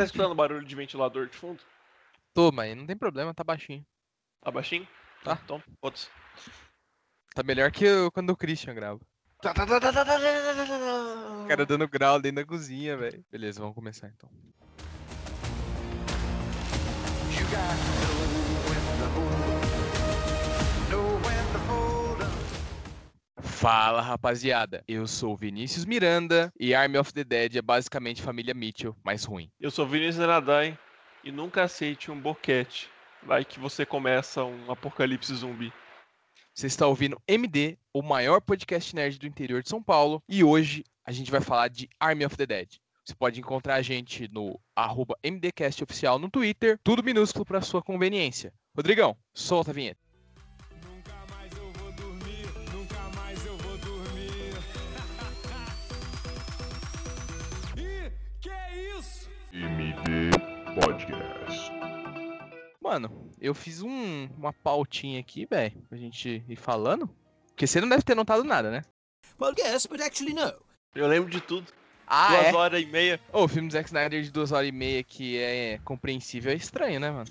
Tá escutando barulho de ventilador de fundo? Tô, mas não tem problema, tá baixinho. Tá baixinho? Tá. Então, foda-se. Tá melhor que eu- quando o Christian grava. Tá, tá, tá, tá, tá, tá, tá, tá, O cara dando grau dentro da cozinha, velho. Beleza, vamos começar então. You got Fala rapaziada, eu sou Vinícius Miranda e Army of the Dead é basicamente família Mitchell, mais ruim. Eu sou Vinícius Nadai e nunca aceite um boquete. Vai que você começa um apocalipse zumbi. Você está ouvindo MD, o maior podcast nerd do interior de São Paulo, e hoje a gente vai falar de Army of the Dead. Você pode encontrar a gente no arroba MDCastOficial no Twitter, tudo minúsculo para sua conveniência. Rodrigão, solta a vinheta. Podcast. Mano, eu fiz um- uma pautinha aqui, velho, pra gente ir falando. Porque você não deve ter notado nada, né? Well, yes, but actually no. Eu lembro de tudo. Ah, Duas é? horas e meia. Ô, o filme do Zack Snyder de duas horas e meia que é compreensível é estranho, né, mano?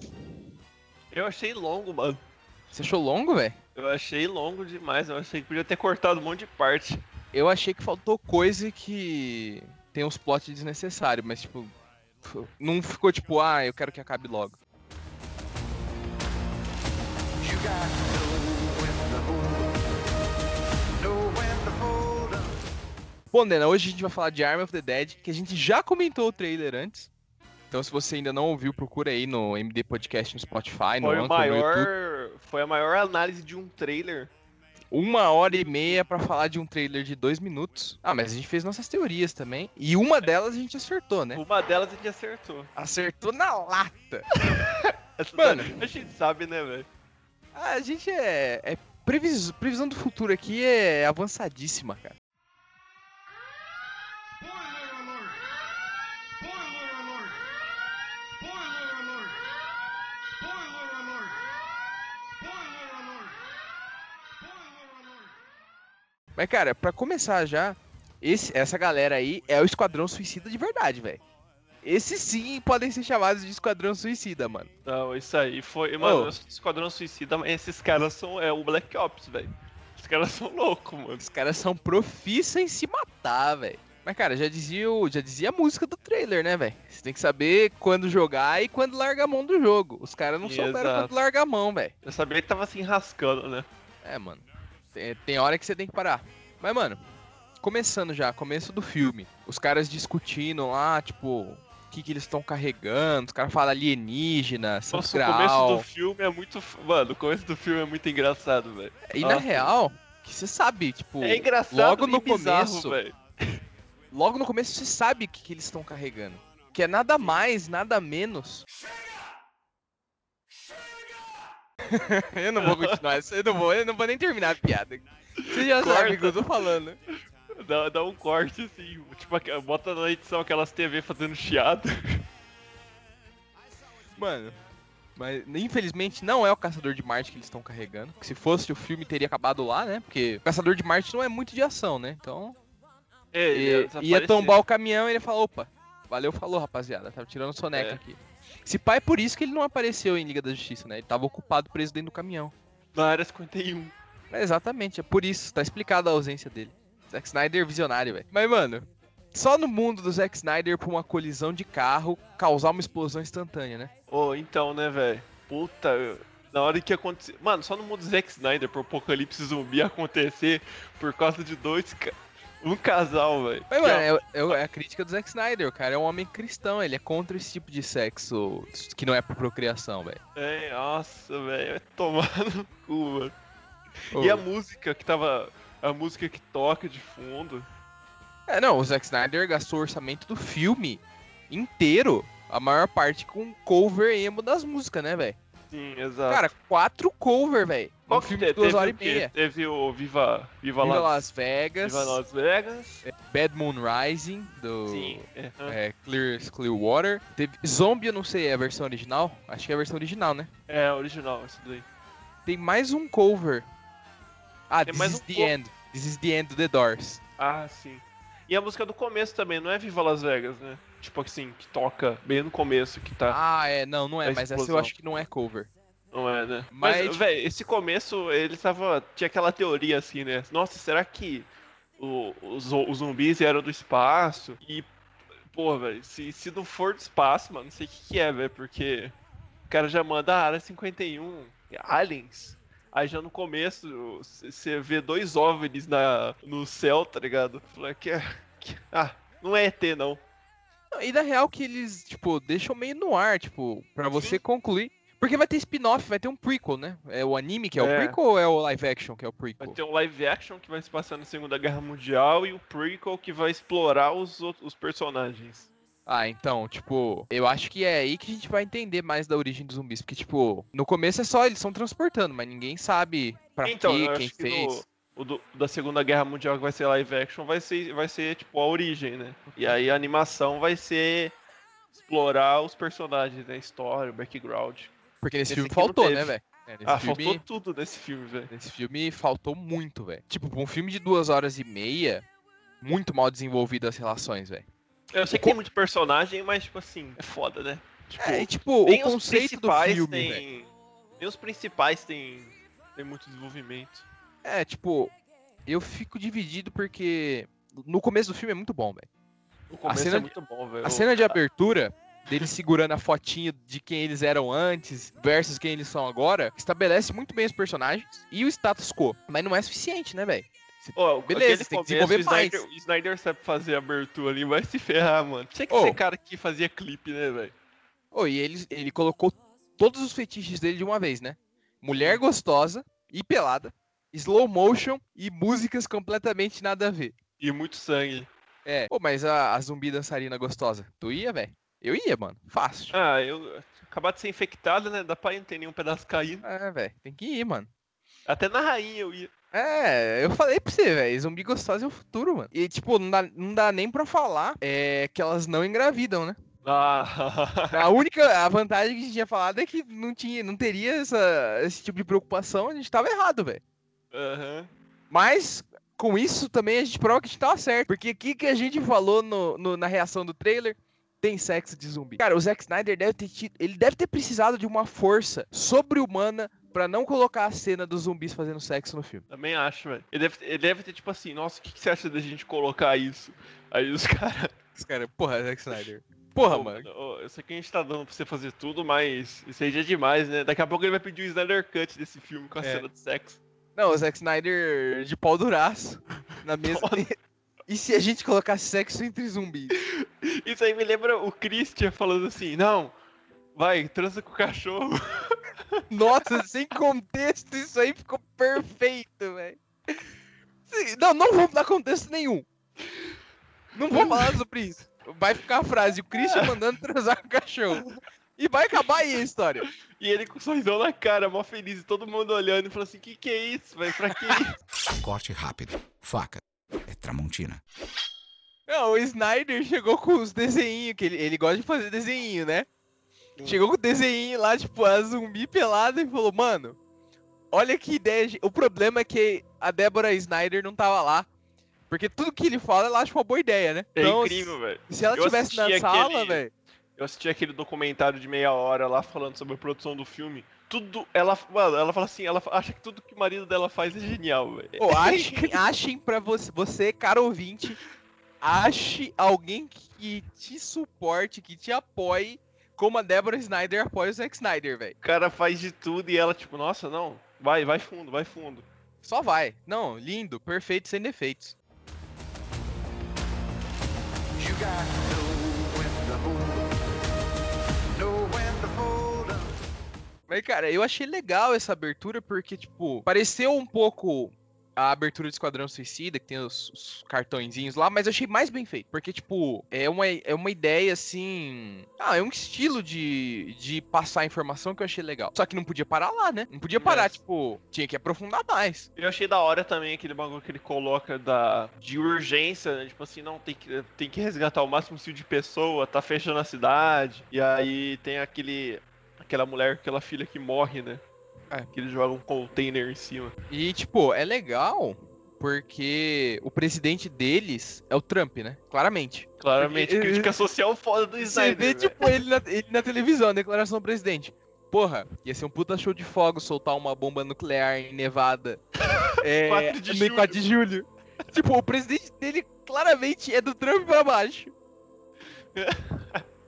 Eu achei longo, mano. Você achou longo, velho? Eu achei longo demais. Eu achei que podia ter cortado um monte de parte. Eu achei que faltou coisa que tem uns plots desnecessários, mas tipo. Não ficou tipo, ah, eu quero que acabe logo. Bom, Dena, hoje a gente vai falar de Army of the Dead, que a gente já comentou o trailer antes. Então, se você ainda não ouviu, procura aí no MD Podcast no Spotify, no Foi, o Anchor, no YouTube. maior, foi a maior análise de um trailer. Uma hora e meia pra falar de um trailer de dois minutos. Ah, mas a gente fez nossas teorias também. E uma delas a gente acertou, né? Uma delas a gente acertou. Acertou na lata. Mano. A gente sabe, né, velho? A gente é. é previs- previsão do futuro aqui é avançadíssima, cara. Mas, cara, pra começar já, esse, essa galera aí é o Esquadrão Suicida de verdade, velho. Esses sim podem ser chamados de Esquadrão Suicida, mano. Não, isso aí foi. Mano, Ô. eu sou do Esquadrão Suicida, mas esses caras são. É o Black Ops, velho. Esses caras são loucos, mano. Os caras são profissos em se matar, velho. Mas, cara, já dizia, já dizia a música do trailer, né, velho? Você tem que saber quando jogar e quando largar a mão do jogo. Os caras não souberam Exato. quando largar a mão, velho. Eu sabia que tava se enrascando, né? É, mano. Tem, tem hora que você tem que parar. Mas, mano, começando já, começo do filme. Os caras discutindo lá, tipo, o que, que eles estão carregando. Os caras falam alienígena, Nossa, o começo do filme é muito. Mano, o começo do filme é muito engraçado, velho. E na Nossa. real, que você sabe, tipo, É engraçado logo e no bizarro, começo, velho. logo no começo você sabe o que, que eles estão carregando. Que é nada mais, nada menos. eu não vou continuar, isso, eu não vou, eu não vou nem terminar a piada. Você já Corta. sabe o que eu tô falando. Dá, dá um corte assim, tipo, bota na edição aquelas TV fazendo chiado. Mano, mas infelizmente não é o Caçador de Marte que eles estão carregando. Que se fosse o filme teria acabado lá, né? Porque o Caçador de Marte não é muito de ação, né? Então É, ia, ia desaparecer. tombar o caminhão e ele falou, opa, valeu, falou rapaziada, tava tirando soneca É. aqui. Se pá é por isso que ele não apareceu em Liga da Justiça, né? Ele tava ocupado preso dentro do caminhão. Na área 51. É, exatamente, é por isso, tá explicada a ausência dele. Zack Snyder visionário, velho. Mas, mano, só no mundo do Zack Snyder pra uma colisão de carro causar uma explosão instantânea, né? Ô, então, né, velho? Puta, eu- na hora que aconteceu. Mano, só no mundo do Zack Snyder pro apocalipse zumbi acontecer por causa de dois. Um casal, velho. Mas, mano, é- é, é a crítica do Zack Snyder, o cara é um homem cristão, ele é contra esse tipo de sexo que não é por procriação, velho. É, nossa, velho, vai tomar no cu, mano. E a música que tava. A música que toca de fundo. É, não, o Zack Snyder gastou o orçamento do filme inteiro, a maior parte com cover emo das músicas, né, velho? Sim, exato. Cara, quatro cover, velho. Um Qual que filme te- de duas teve horas o e meia. Teve o Viva, Viva, Viva Las, Vegas, Viva Las Vegas. Bad Moon Rising, do Sim. É. é, Clear, Clearwater. Teve Zombie, eu não sei, é a versão original? Acho que é a versão original, né? É, original, esse daí. Tem mais um cover. Ah, Tem This mais is um the End. This is the End do The Doors. Ah, sim. E a música do começo também, não é Viva Las Vegas, né? tipo assim, que toca bem no começo, que tá. Ah, é, não, não é, mas essa eu explosão. acho que não é cover. Não é, né? Mas, Mas, tipo- velho, esse começo, ele tava. Tinha aquela teoria assim, né? Nossa, será que o- os, os zumbis eram do espaço? E, pô, velho, se, se não for do espaço, mano, não sei o que, que é, velho, porque o cara já manda a área 51, aliens. Aí já no começo você vê dois OVNIs na, no céu, tá ligado? Falei que, é- que. Ah, não é ET, não. Não, E na real que eles, tipo, deixam meio no ar, tipo, pra você concluir. Porque vai ter spin-off, vai ter um prequel, né? É o anime que é, o É. prequel ou é o live action que é o Vai prequel? ter um live action que vai se passar na Segunda Guerra Mundial e o prequel que vai explorar os, os personagens. Ah, então, tipo, eu acho que é aí que a gente vai entender mais da origem dos zumbis. Porque, tipo, no começo é só eles estão transportando, mas ninguém sabe pra então, quê, quem que fez. no- o do- da Segunda Guerra Mundial que vai ser live action vai ser, vai ser tipo a origem, né? E aí a animação vai ser explorar os personagens, né? A história, o background. Porque nesse esse filme faltou, né, velho? É, Ah, filme, faltou tudo nesse filme, velho. Nesse filme faltou muito, velho. Tipo, pra um filme de duas horas e meia, muito mal desenvolvido as relações, velho. Eu sei que tem muito personagem, mas tipo assim, é foda, né? Tipo, É, e, tipo, o conceito do principais filme, tem. Nem os principais tem, tem muito desenvolvimento. É, tipo, eu fico dividido porque no começo do filme é muito bom, velho. O começo cena é de- muito bom, velho. A cena de abertura dele segurando a fotinho de quem eles eram antes versus quem eles são agora estabelece muito bem os personagens e o status quo. Mas não é suficiente, né, velho? Ó, Beleza, tem que desenvolver o Snyder, mais. o Snyder sabe fazer abertura ali, vai se ferrar, mano. Tinha que Ô. ser cara que fazia clipe, né, velho? Oh, e ele, ele colocou todos os fetiches dele de uma vez, né? Mulher gostosa e pelada, slow motion e músicas completamente nada a ver. E muito sangue. É. Pô, mas a, a zumbi dançarina gostosa, tu ia, velho? Eu ia, mano. Fácil. Ah, eu. Acabar de ser infectado, né? Dá pra ir, não tem nenhum pedaço caindo. É, velho. Tem que ir, mano. Até na rainha eu ia. É, eu falei pra você, velho. Zumbi gostosa é o futuro, mano. E, tipo, não dá, não dá nem pra falar é, que elas não engravidam, né? Ah, A única a vantagem que a gente tinha falado é que não, tinha, não teria essa, esse tipo de preocupação. A gente tava errado, velho. aham. Mas, com isso também a gente prova que a gente tava certo. Porque o que, que a gente falou no, no- na reação do trailer? Tem sexo de zumbi. Cara, o Zack Snyder deve ter tido. Ele deve ter precisado de uma força sobre-humana pra não colocar a cena dos zumbis fazendo sexo no filme. Também acho, velho. Ele deve, ele deve ter tipo assim, nossa, o que, que você acha da gente colocar isso? Aí os caras. Os caras, porra, Zack Snyder. Porra, Pô, mano. ô, Eu sei que a gente tá dando pra você fazer tudo, mas isso aí já é demais, né? Daqui a pouco ele vai pedir o Snyder Cut desse filme com a É. cena de sexo. Não, o Zack Snyder de pau duraço na mesa. E se a gente colocasse sexo entre zumbis? Isso aí me lembra o Christian falando assim, não, vai, transa com o cachorro. Nossa, sem contexto, isso aí ficou perfeito, velho. Não, não vamos dar contexto nenhum. Não vamos falar sobre isso. Vai ficar a frase, o Christian mandando transar com o cachorro. E vai acabar aí a história. E ele com um sorrisão na cara, mó feliz, e todo mundo olhando e falando assim, que que é isso, velho? Pra que isso? Corte rápido. Faca. É Tramontina. Não, o Snyder chegou com os desenhinhos, que ele, ele gosta de fazer desenhinho, né? Chegou com o desenhinho lá, tipo, a zumbi pelada e falou, mano, olha que ideia. O problema é que a Débora Snyder não tava lá. Porque tudo que ele fala, ela acha uma boa ideia, né? É Então, incrível, velho. Se ela Eu tivesse na assisti sala, aquele- velho. Eu assisti aquele documentário de meia hora lá falando sobre a produção do filme. Tudo, ela, mano, ela fala assim, ela acha que tudo que o marido dela faz é genial, velho. Pô, achem, achem pra você, você, cara ouvinte, ache alguém que te suporte, que te apoie, como a Débora Snyder apoia o Zack Snyder, velho. O cara faz de tudo e ela, tipo, nossa, não, vai, vai fundo, vai fundo. Só vai. Não, lindo, perfeito, sem defeitos. You got Mas, cara, eu achei legal essa abertura porque, tipo, pareceu um pouco a abertura do Esquadrão Suicida, que tem os, os cartõezinhos lá, mas eu achei mais bem feito. Porque, tipo, é uma, é uma ideia assim. Ah, é um estilo de, de passar informação que eu achei legal. Só que não podia parar lá, né? Não podia parar, Mas- tipo, tinha que aprofundar mais. Eu achei da hora também aquele bagulho que ele coloca da, de urgência, né? Tipo assim, não, tem que, tem que resgatar o máximo possível de pessoa, tá fechando a cidade. E aí tem aquele. Aquela mulher, aquela filha que morre, né? É. Que ele joga um container em cima. E, tipo, é legal porque o presidente deles é o Trump, né? Claramente. Claramente, Porque- crítica social foda do Você Snyder. vê, velho. tipo, ele na, ele na televisão, declaração do presidente. Porra, ia ser um puta show de fogo soltar uma bomba nuclear em Nevada. É, 4 de julho. 4 de julho. tipo, o presidente dele claramente é do Trump pra baixo.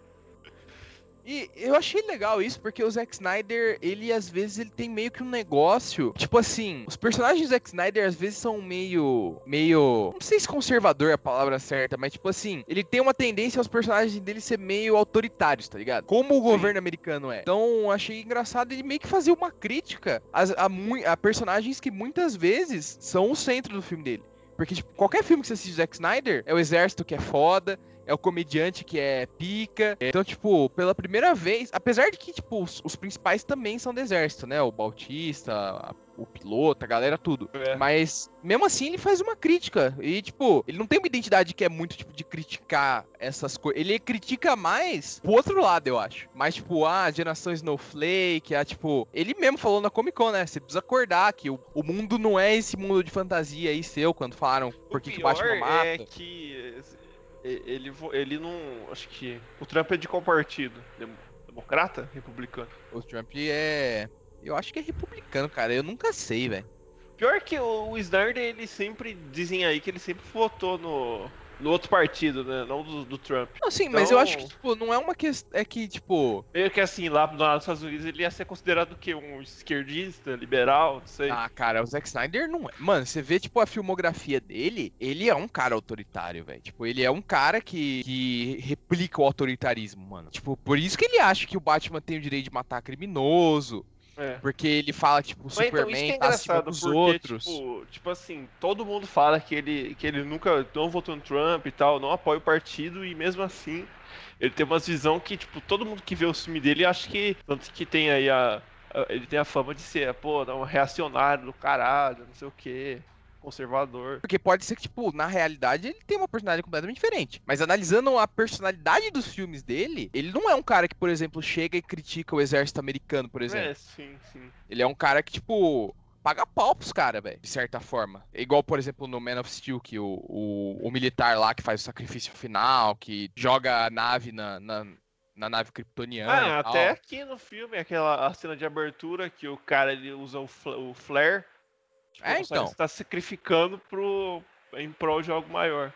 E eu achei legal isso, porque o Zack Snyder, ele às vezes ele tem meio que um negócio. Tipo assim, os personagens do Zack Snyder às vezes são meio. meio. Não sei se conservador é a palavra certa, mas tipo assim, ele tem uma tendência aos personagens dele ser meio autoritários, tá ligado? Como o governo americano é. Então achei engraçado ele meio que fazer uma crítica a, a, a personagens que muitas vezes são o centro do filme dele. Porque, tipo, qualquer filme que você assiste do Zack Snyder é o exército que é foda, é o comediante que é pica. Então, tipo, pela primeira vez, apesar de que, tipo, os, os principais também são do exército, né? O Bautista, a- o piloto, a galera, tudo. É. Mas, mesmo assim, ele faz uma crítica. E, tipo, ele não tem uma identidade que é muito, tipo, de criticar essas coisas. Ele critica mais pro outro lado, eu acho. Mais, tipo, ah, geração Snowflake, ah, tipo... Ele mesmo falou na Comic Con, né? Você precisa acordar que o, o mundo não é esse mundo de fantasia aí seu, quando falaram por que, que o Batman mata. é que ele, ele não. Acho que. O Trump é de qual partido? Dem- Democrata? Republicano? O Trump é. Eu acho que é republicano, cara. Eu nunca sei, velho. Pior que o, o Snyder, ele sempre. Dizem aí que ele sempre votou no. No outro partido, né? Não do, do Trump. Não, sim, mas eu acho que, Então- tipo, não é uma questão. É que, tipo. Meio que assim, lá, lá nos Estados Unidos ele ia ser considerado o quê? Um esquerdista, liberal, não sei. Ah, cara, o Zack Snyder não é. Mano, você vê, tipo, a filmografia dele, ele é um cara autoritário, velho. Tipo, ele é um cara que, que replica o autoritarismo, mano. Tipo, por isso que ele acha que o Batman tem o direito de matar criminoso. É. Porque ele fala, tipo, o então, isso Superman que é tá acima dos porque, outros. tipo, tipo assim, todo mundo fala que ele, que ele nunca não votou no Trump e tal, não apoia o partido, e mesmo assim, ele tem uma visão que, tipo, todo mundo que vê o filme dele acha que, tanto que tem aí a, a- ele tem a fama de ser, pô, um reacionário do caralho, não sei o que, conservador. Porque pode ser que, tipo, na realidade ele tem uma personalidade completamente diferente. Mas analisando a personalidade dos filmes dele, ele não é um cara que, por exemplo, chega e critica o exército americano, por exemplo. É, sim, sim. Ele é um cara que, tipo, paga pau pros caras, velho, de certa forma. É Igual, por exemplo, no Man of Steel, que o, o, o militar lá que faz o sacrifício final, que joga a nave na, na, na nave kryptoniana. Ah, até aqui no filme, aquela a cena de abertura que o cara ele usa o, fla- o flare. É, então. Está sacrificando pro, em prol de algo maior.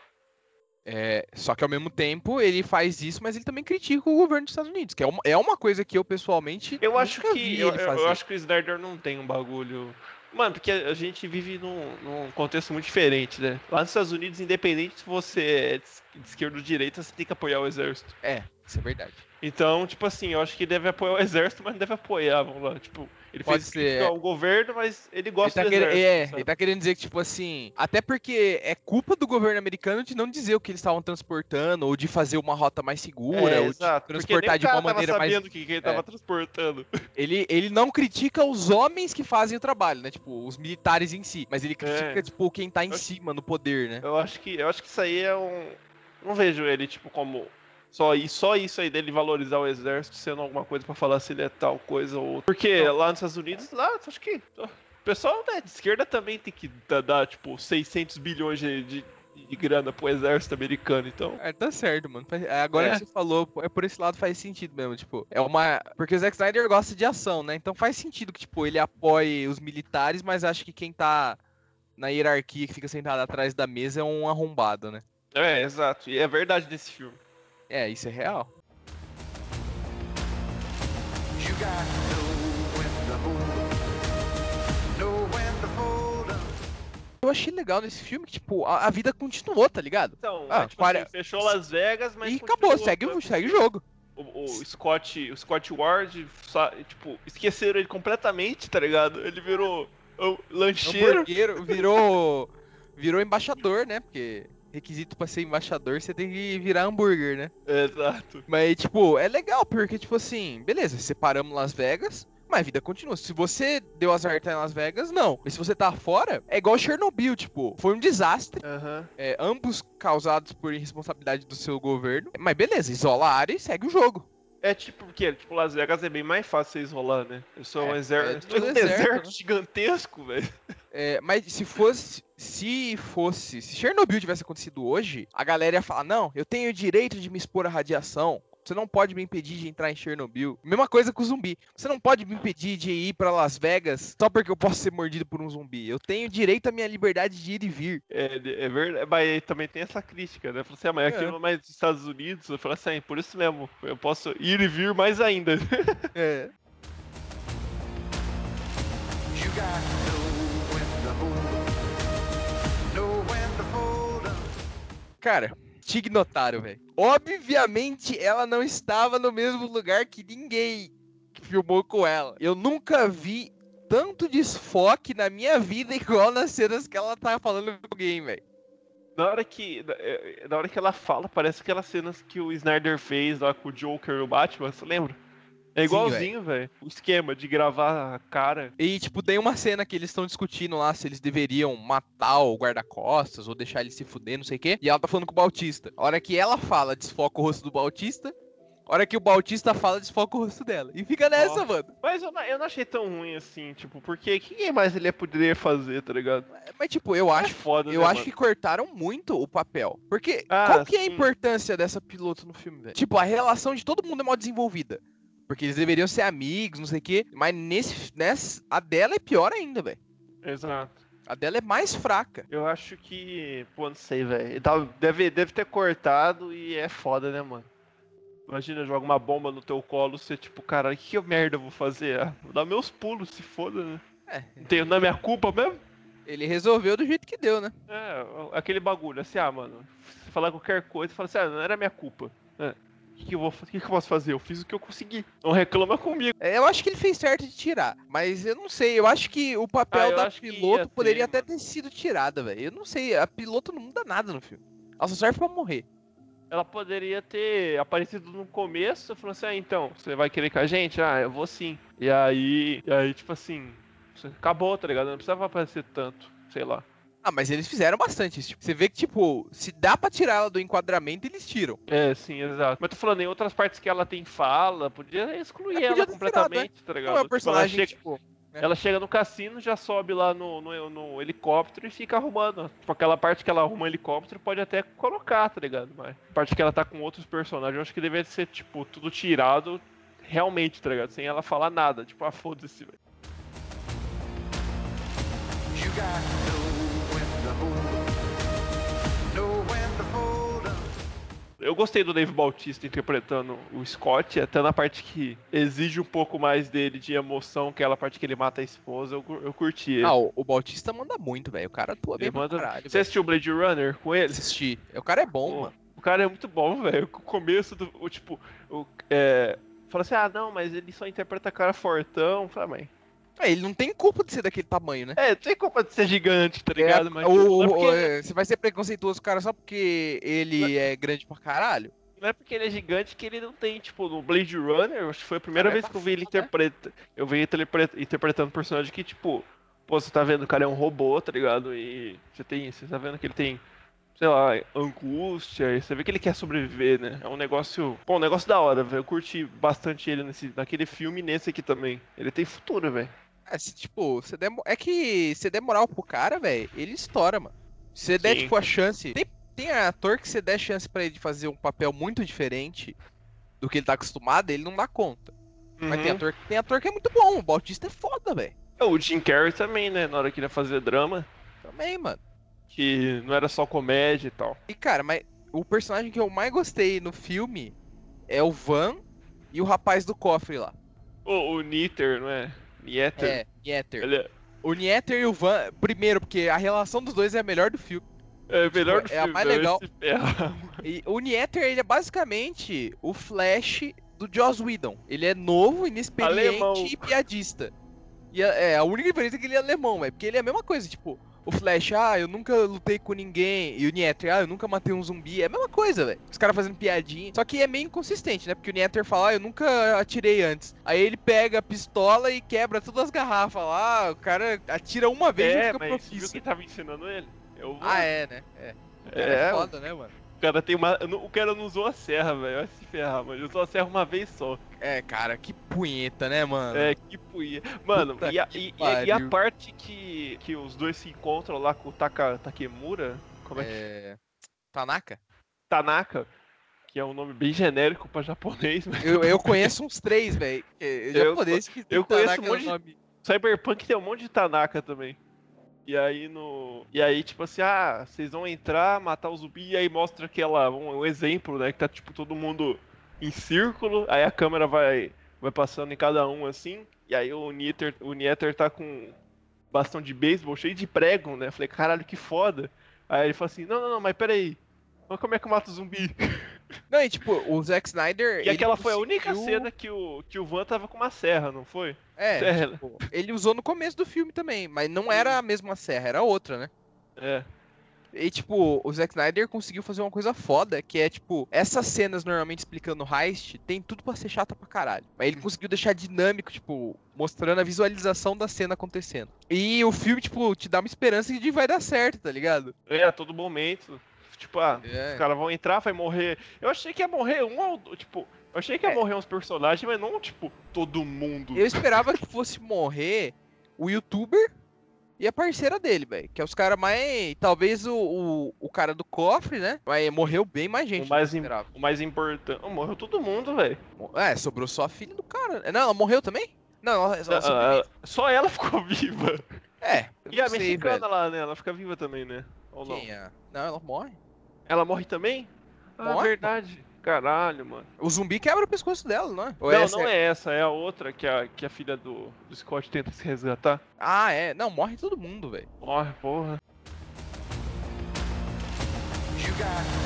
É, só que ao mesmo tempo ele faz isso, mas ele também critica o governo dos Estados Unidos, que é uma, é uma coisa que eu pessoalmente. Eu acho que. Eu, eu- acho que o Snyder não tem um bagulho. Mano, porque a gente vive num, num contexto muito diferente, né? Lá nos Estados Unidos, independente se você é de de esquerda ou de direita, você tem que apoiar o exército. É, isso é verdade. Então, tipo assim, eu acho que ele deve apoiar o exército, mas não deve apoiar, vamos lá. Tipo, ele Pode fez ser, é. ao governo, mas ele Ele gosta tá, do exército. é, sabe? ele tá querendo dizer que, tipo assim. Até porque é culpa do governo americano de não dizer o que eles estavam transportando, ou de fazer uma rota mais segura, É, ou de exato. Nem transportar o de uma maneira mais. sabendo o que, que ele tava É. transportando. Ele, ele não critica os homens que fazem o trabalho, né? Tipo, os militares em si. Mas ele critica, É. tipo, quem tá em Eu- cima, no poder, né? Eu acho que eu acho que isso aí é um. Não vejo ele, tipo, como. Só, e só isso aí dele valorizar o exército sendo alguma coisa pra falar se ele é tal coisa ou outra. Porque lá nos Estados Unidos, lá, acho que. O pessoal né, de esquerda também tem que dar, tipo, 600 bilhões de, de, de grana pro exército americano, então. É, tá certo, mano. Agora É. que você falou, é por esse lado faz sentido mesmo, tipo, é uma... Porque o Zack Snyder gosta de ação, né? Então faz sentido que, tipo, ele apoie os militares, mas acha que quem tá na hierarquia, que fica sentado atrás da mesa, é um arrombado, né? É, exato. E é verdade desse filme. É, isso é real. Eu achei legal nesse filme que, tipo, a, a vida continuou, tá ligado? Então, Ah, é, tipo para- assim, fechou Las Vegas, mas. e acabou, segue, o, segue o jogo. o, o Scott, o Scott Ward, tipo, esqueceram ele completamente, tá ligado? Ele virou o lancheiro. Virou, virou embaixador, né? Porque requisito pra ser embaixador, você tem que virar hambúrguer, né? Exato. Mas, tipo, é legal, porque, tipo assim, beleza, separamos Las Vegas, mas a vida continua. Se você deu azar tá em Las Vegas, não. Mas se você tá fora, é igual Chernobyl, tipo, foi um desastre, Aham. é, ambos causados por irresponsabilidade do seu governo. Mas beleza, isola a área e segue o jogo. É tipo, porque tipo, Las Vegas é bem mais fácil você isolar, né? Eu sou É, um é exército. tudo um deserto, deserto né? gigantesco, velho. É, mas se fosse. Se fosse. Se Chernobyl tivesse acontecido hoje, a galera ia falar: não, eu tenho o direito de me expor à radiação. Você não pode me impedir de entrar em Chernobyl. Mesma coisa com o zumbi. Você não pode me impedir de ir pra Las Vegas só porque eu posso ser mordido por um zumbi. Eu tenho direito à minha liberdade de ir e vir. É, é verdade, mas também tem essa crítica, né? Falou assim, ah, mas aqui É. não é mais dos Estados Unidos. Eu falo assim, ah, por isso mesmo, eu posso ir e vir mais ainda. É. You got to know when to hold 'em, know when to fold 'em. Cara, Tig Notaro, velho. Obviamente ela não estava no mesmo lugar que ninguém que filmou com ela. Eu nunca vi tanto desfoque na minha vida igual nas cenas que ela tá falando com alguém, velho. Na hora que. Na, é, na hora que ela fala, parece aquelas cenas que o Snyder fez lá com o Joker no Batman, você lembra? É Sim, igualzinho, velho. O esquema de gravar a cara. E, tipo, tem uma cena que eles estão discutindo lá se eles deveriam matar o guarda-costas ou deixar ele se fuder, não sei o quê. E ela tá falando com o Bautista. A hora que ela fala, desfoca o rosto do Bautista. A hora que o Bautista fala, desfoca o rosto dela. E fica nessa, Nossa. mano. Mas eu não, eu não achei tão ruim assim, tipo, porque o que mais ele poderia fazer, tá ligado? Mas, tipo, eu É acho foda, Eu né, acho mano? que cortaram muito o papel. Porque Ah, qual que é a sim. importância dessa piloto no filme, velho? Tipo, a relação de todo mundo é mal desenvolvida. Porque eles deveriam ser amigos, não sei o quê. Mas nesse, nessa, a dela é pior ainda, velho. Exato. A dela é mais fraca. Eu acho que. Pô, não sei, velho. Tá- Deve, deve ter cortado e é foda, né, mano? Imagina, joga uma bomba no teu colo, você tipo, caralho, que, que merda eu vou fazer? Ah, vou dar meus pulos, se foda, né? É, Não, tem, não é minha culpa mesmo? ele resolveu do jeito que deu, né? É, aquele bagulho, assim, ah, mano, se falar qualquer coisa, fala assim, ah, não era minha culpa. É. O que, que eu vou que, que eu posso fazer? Eu fiz o que eu consegui. Não reclama comigo. É, Eu acho que ele fez certo de tirar. Mas eu não sei. Eu acho que o papel Ah, da piloto ter, poderia até mano. ter sido tirada, velho. Eu não sei. A piloto não muda nada no filme. Ela só serve pra morrer. Ela poderia ter aparecido no começo, falando assim, ah, então, você vai querer com a gente? Ah, eu vou sim. E aí, e aí tipo assim, acabou, tá ligado? Não precisava aparecer tanto, sei lá. Ah, mas eles fizeram bastante isso. Tipo, Você vê que, tipo, se dá pra tirar ela do enquadramento, eles tiram. É, sim, exato. Mas tô falando, em outras partes que ela tem fala, podia excluir É, podia ela ter tirado, completamente, tá ligado? Não é Tipo, ela personagem, chega- tipo... né? Ela chega no cassino, já sobe lá no, no, no helicóptero e fica arrumando. Tipo, aquela parte que ela arruma o helicóptero pode até colocar, tá ligado? Mas a parte que ela tá com outros personagens, eu acho que deveria ser, tipo, tudo tirado realmente, tá ligado? Sem ela falar nada. Tipo, ah, foda-se, velho. You got Eu gostei do Dave Bautista interpretando o Scott, até na parte que exige um pouco mais dele de emoção, aquela parte que ele mata a esposa, eu, eu curti ele. Ah, o, o Bautista manda muito, velho. O cara atua bem Ele pra manda- caralho, Você assistiu Blade Runner com ele? Assisti. O cara é bom, Pô, mano. O cara é muito bom, velho. O começo do. O, tipo, o, é, fala assim: ah, não, mas ele só interpreta cara fortão. Fala, mãe. É, ele não tem culpa de ser daquele tamanho, né? É, não tem culpa de ser gigante, tá ligado? É, mas o- tipo, é o- porque, é, você vai ser preconceituoso, cara, só porque ele é grande pra caralho? não é porque ele é gigante que ele não tem, tipo, no Blade Runner, acho que foi a primeira Cara, vez que eu vi ele né? interpreta. Eu vi ele interpre- interpretando um personagem que, tipo, pô, você tá vendo, o cara é um robô, tá ligado? E você tem. Você tá vendo que ele tem. Sei lá, angústia, você vê que ele quer sobreviver, né? É um negócio. Pô, um negócio da hora, velho. Eu curti bastante ele nesse, naquele filme e nesse aqui também. Ele tem futuro, velho. É, se, tipo, você demo... é que você der moral pro cara, velho, ele estoura, mano. Se você der, tipo, a chance. Tem, tem ator que você der chance pra ele de fazer um papel muito diferente do que ele tá acostumado, ele não dá conta. Mas tem Uhum. ator, tem ator que é muito bom. O Bautista é foda, velho. O Jim Carrey também, né? Na hora que ele ia fazer drama, Também, mano. que não era só comédia e tal. E, cara, mas o personagem que eu mais gostei no filme é o Van e o rapaz do cofre lá. O, o Nieter, não é? Nieter. É, Nieter. Ele é, O Nieter e o Van, primeiro, porque a relação dos dois é a melhor do filme. é melhor do é a filme, mais né? legal. Esse ferra. E o Nieter, ele é basicamente o Flash do Joss Whedon. Ele é novo, inexperiente Alemão. e piadista. E a, é, a única diferença é que ele é alemão, velho. Porque ele é a mesma coisa, tipo, o Flash, ah, eu nunca lutei com ninguém. E o Nieter, ah, eu nunca matei um zumbi. É a mesma coisa, velho. Os caras fazendo piadinha. Só que é meio inconsistente, né? Porque o Nieter fala, ah, eu nunca atirei antes. Aí ele pega a pistola e quebra todas as garrafas lá. O cara atira uma vez e É, fica mas viu profício. quem tava ensinando ele? Eu vou. Ah, é, né? É. É, É foda, né, mano? Cara tem uma. O cara não usou a serra, velho. Vai se ferrar, mano. Usou a serra uma vez só. É, cara, que punheta, né, mano? É, que puia. Mano, e a, que e- e a- parte que, que os dois se encontram lá com o Taka, Takemura, como é que É... Tanaka? Tanaka, que é um nome bem genérico pra japonês, mas Eu, eu conheço uns três, velho. Eu Japonês que tem eu conheço um monte de-. Cyberpunk tem um monte de Tanaka também. E aí no. E aí, tipo assim, ah, vocês vão entrar, matar o zumbi, e aí mostra aquela. Um, um exemplo, né? Que tá tipo todo mundo em círculo, aí a câmera vai, vai passando em cada um assim, e aí o Nieter, o Nieter tá com bastão de beisebol cheio de prego, né? Falei, caralho, que foda. Aí ele falou assim, não, não, não, mas peraí. Mas como é que eu mato o zumbi? Não, e tipo, o Zack Snyder. E aquela foi a única conseguiu- cena que o, que o Van tava com uma serra, não foi? É, tipo, ele usou no começo do filme também, mas não era a mesma serra, era outra, né? É. E, tipo, o Zack Snyder conseguiu fazer uma coisa foda, que é, tipo, essas cenas normalmente explicando heist, tem tudo pra ser chata pra caralho. Mas ele conseguiu deixar dinâmico, tipo, mostrando a visualização da cena acontecendo. E o filme, tipo, te dá uma esperança de vai dar certo, tá ligado? É, a todo momento. Tipo, ah, É. os caras vão entrar, vai morrer. Eu achei que ia morrer um ou tipo, eu achei que ia É. morrer uns personagens, mas não, tipo, todo mundo. Eu esperava que fosse morrer o youtuber e a parceira dele, velho. Que é os caras mais. Talvez o, o, o cara do cofre, né? Mas morreu bem mais gente. O mais do que eu im- esperava. O mais importante. Morreu todo mundo, velho. É, sobrou só a filha do cara. Não, ela morreu também? Não, ela, ela. Ah, Só ela ficou viva. É, eu E a não sei, mexicana velho. lá, né? Ela fica viva também, né? Ou não? Quem é? Não, ela morre. Ela morre também? Ah, Morre, verdade. Caralho, mano. O zumbi quebra o pescoço dela, não é? Ou não, essa não é essa, é a outra que a, que a filha do, do Scott tenta se resgatar. Ah, é. Não, morre todo mundo, velho. Morre, porra. You got.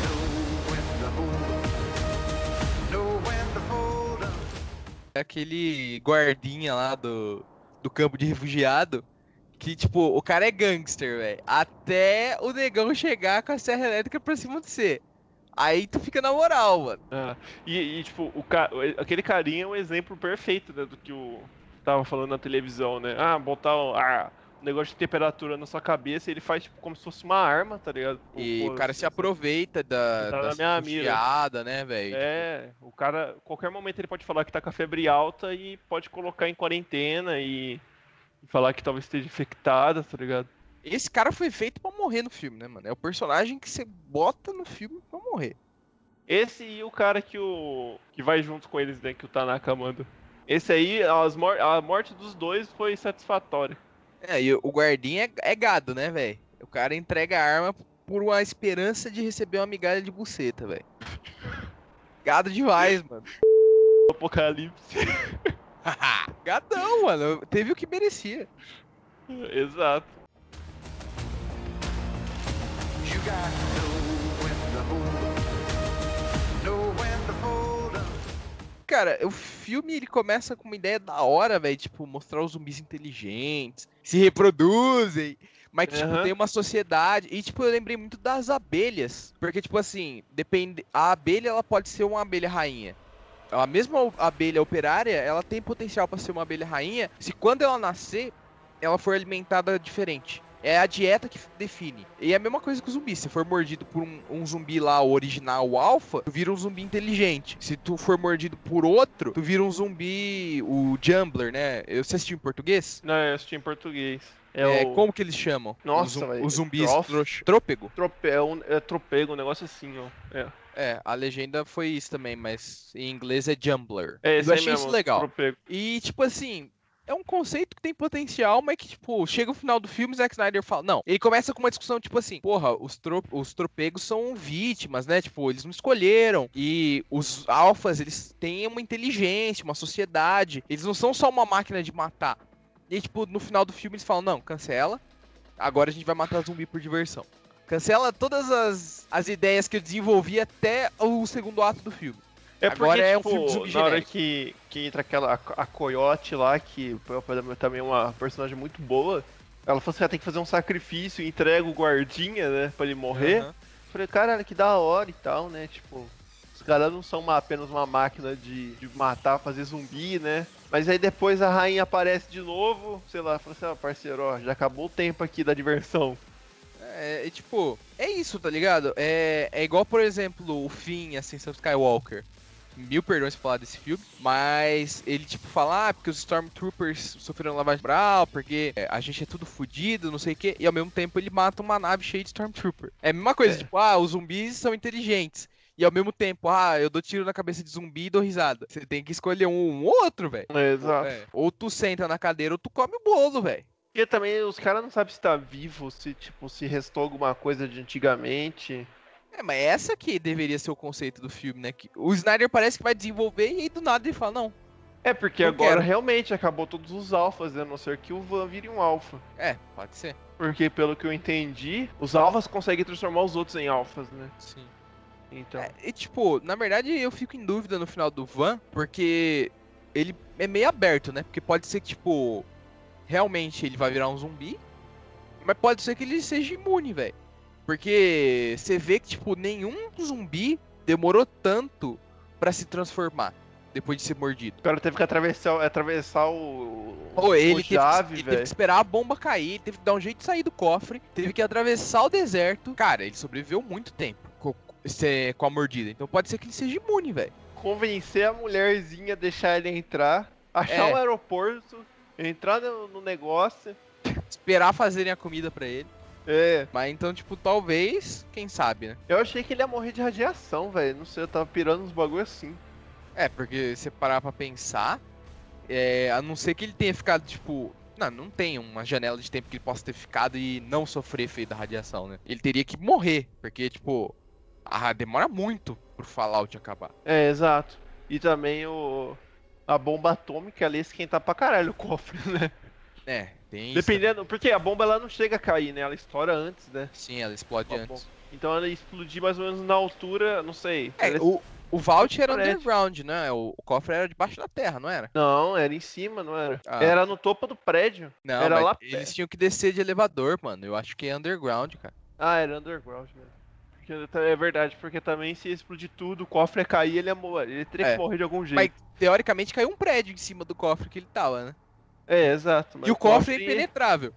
É aquele guardinha lá do, do campo de refugiado. Que, tipo, o cara é gangster, velho. Até o negão chegar com a serra elétrica pra cima de você. Aí tu fica na moral, mano. Ah, e, e, tipo, o ca... aquele carinha é um exemplo perfeito né, do que o tava falando na televisão, né? Ah, botar o, ah, um negócio de temperatura na sua cabeça, ele faz tipo como se fosse uma arma, tá ligado? E o cara se aproveita da, Tá da refugiada, né, velho? É, o cara, qualquer momento ele pode falar que tá com a febre alta e pode colocar em quarentena e, e falar que talvez esteja infectada, tá ligado? Esse cara foi feito pra morrer no filme, né, mano? É o personagem que você bota no filme pra morrer. Esse e o cara que o que vai junto com eles, né, que o Tanaka manda. Esse aí, as mor a morte dos dois foi satisfatória. É, e o guardinha é, é gado, né, velho? O cara entrega a arma por uma esperança de receber uma migalha de buceta, velho. Gado demais, mano. Apocalipse. Gadão, mano. Teve o que merecia. Exato. Cara, o filme ele começa com uma ideia da hora, velho. Tipo, mostrar os zumbis inteligentes, se reproduzem. Mas que, tipo, Aham. tem uma sociedade. E, tipo, eu lembrei muito das abelhas. Porque, tipo assim, depende. A abelha, ela pode ser uma abelha rainha. A mesma abelha operária, ela tem potencial pra ser uma abelha rainha. Se quando ela nascer, ela for alimentada diferente. É a dieta que define. E é a mesma coisa que o zumbi. Se for mordido por um, um zumbi lá, o original, o alfa, tu vira um zumbi inteligente. Se tu for mordido por outro, tu vira um zumbi, o Jumbler, né? Eu você assistiu em português? Não, eu assisti em português. É, É, o Como que eles chamam? Nossa, os, zum- velho, os zumbis trof- trope... é, um... é tropego, um negócio assim, ó. É, É, a legenda foi isso também, mas em inglês é Jumbler. é Eu achei mesmo, isso legal. Tropego. E, tipo assim, é um conceito que tem potencial, mas que, tipo, chega o final do filme, Zack Snyder fala. Não, ele começa com uma discussão, tipo assim, porra, os, tro os tropegos são vítimas, né? Tipo, eles não escolheram. E os alfas, eles têm uma inteligência, uma sociedade. Eles não são só uma máquina de matar. E, tipo, no final do filme eles falam, não, cancela. Agora a gente vai matar zumbi por diversão. Cancela todas as, as ideias que eu desenvolvi até o segundo ato do filme. É Agora porque, é um tipo, filme de zumbi na hora que, que entra aquela, a Coyote lá, que é também uma personagem muito boa, ela falou assim, ah, tem que fazer um sacrifício, entrega o guardinha, né, pra ele morrer. Aham. Falei, caralho, que da hora e tal, né, tipo... Os caras não são uma- apenas uma máquina de, de matar, fazer zumbi, né? Mas aí depois a rainha aparece de novo, sei lá, fala assim, ó, parceiro, ó, já acabou o tempo aqui da diversão. É, é tipo, é isso, tá ligado? É, é igual, por exemplo, o Finn, Ascensão Skywalker. Mil perdões por falar desse filme, mas ele, tipo, fala, ah, porque os Stormtroopers sofreram lavagem moral, porque é, a gente é tudo fudido, não sei o quê, e ao mesmo tempo ele mata uma nave cheia de Stormtrooper. É a mesma coisa, É. tipo, ah, os zumbis são inteligentes. E ao mesmo tempo, ah, eu dou tiro na cabeça de zumbi e dou risada. Você tem que escolher um, um ou outro, velho. É, exato. É, Ou tu senta na cadeira ou tu come o bolo, velho. Porque também os caras não sabem se tá vivo, se tipo, se restou alguma coisa de antigamente. É, mas essa que deveria ser o conceito do filme, né? Que o Snyder parece que vai desenvolver e aí do nada ele fala, não. É, porque Não agora quero. realmente acabou todos os alfas, né? A não ser que o Van vire um alfa. É, pode ser. Porque pelo que eu entendi, os alfas conseguem transformar os outros em alfas, né? Sim. Então. É, e tipo, na verdade eu fico em dúvida no final do Van, porque ele é meio aberto, né? Porque pode ser que, tipo, realmente ele vai virar um zumbi, mas pode ser que ele seja imune, velho. Porque você vê que, tipo, nenhum zumbi demorou tanto pra se transformar depois de ser mordido. O cara teve que atravessar, atravessar o. Ele, o teve, que, chave, ele teve que esperar a bomba cair, teve que dar um jeito de sair do cofre, teve que atravessar o deserto. Cara, ele sobreviveu muito tempo com, com a mordida. Então pode ser que ele seja imune, velho. Convencer a mulherzinha a deixar ele entrar, achar É. o aeroporto, entrar no, negócio. Esperar fazerem a comida pra ele. É. Mas então, tipo, talvez, quem sabe, né? Eu achei que ele ia morrer de radiação, velho. Não sei, eu tava pirando uns bagulho assim. É, porque se parar pra pensar, é, a não ser que ele tenha ficado, tipo. Não, não tem uma janela de tempo que ele possa ter ficado e não sofrer efeito da radiação, né? Ele teria que morrer, porque, tipo, a, demora muito pro Fallout acabar. É, exato. E também o. A bomba atômica ali esquentar pra caralho o cofre, né? É, tem isso. Dependendo. Porque a bomba ela não chega a cair, né? Ela estoura antes, né? Sim, ela explode antes. Então ela explodir mais ou menos na altura, não sei. É, Ela- o, o Vault era underground, né? O, o cofre era debaixo da terra, não era? Não, era em cima, não era? Ah. Era no topo do prédio. Não, Era lá eles tinham que descer de elevador, mano. Eu acho que é underground, cara. Ah, era underground mesmo. É verdade, porque também se explodir tudo, o cofre ia cair, ele ia morrer. Ele teria É. que morrer de algum jeito. Mas teoricamente caiu um prédio em cima do cofre que ele tava, né? É, exato. e o cofre é impenetrável.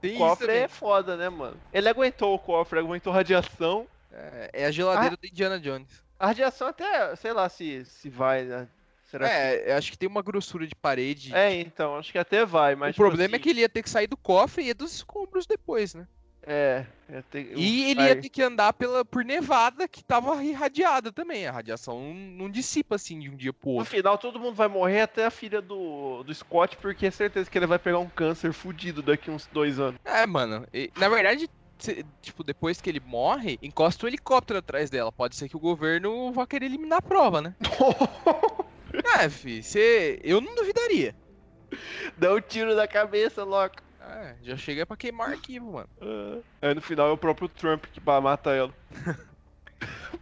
Tem O cofre também. é foda, né, mano? Ele aguentou o cofre, aguentou radiação. É, é a geladeira do Indiana Jones. A radiação até, sei lá se, se vai, né? Será que... É, eu acho que tem uma grossura de parede. É, então, acho que até vai, mas. o tipo problema é assim, que ele ia ter que sair do cofre e ia dos escombros depois, né? É, é E ele Aí- ia ter que andar pela, por nevada que tava irradiada também. A radiação não, não dissipa assim de um dia pro No outro. final, todo mundo vai morrer, até a filha do, do Scott, porque é certeza que ele vai pegar um câncer fudido daqui uns dois anos. É, mano. e, na verdade, cê- tipo, depois que ele morre, encosta o helicóptero atrás dela. Pode ser que o governo vá querer eliminar a prova, né? É, fi, cê, eu não duvidaria. Dá um tiro na cabeça, louco. É, já chega pra queimar arquivo, mano. Aí no final é o próprio Trump que mata ela.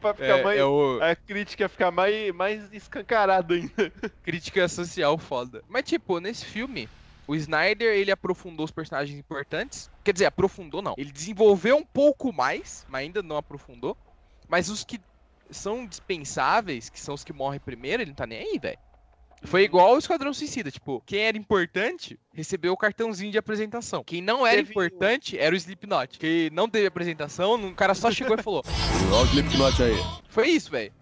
pra ficar É, mais. é o A crítica ficar mais, mais escancarada ainda. crítica social foda. Mas, tipo, nesse filme, o Snyder, ele aprofundou os personagens importantes. Quer dizer, aprofundou não. Ele desenvolveu um pouco mais, mas ainda não aprofundou. Mas os que são dispensáveis, que são os que morrem primeiro, ele não tá nem aí, velho. Foi igual o Esquadrão Suicida, tipo, quem era importante recebeu o cartãozinho de apresentação. Quem não era Teve importante era o Slipknot. Quem não teve apresentação, o cara só chegou e falou: Olha o Slipknot aí. foi isso, velho.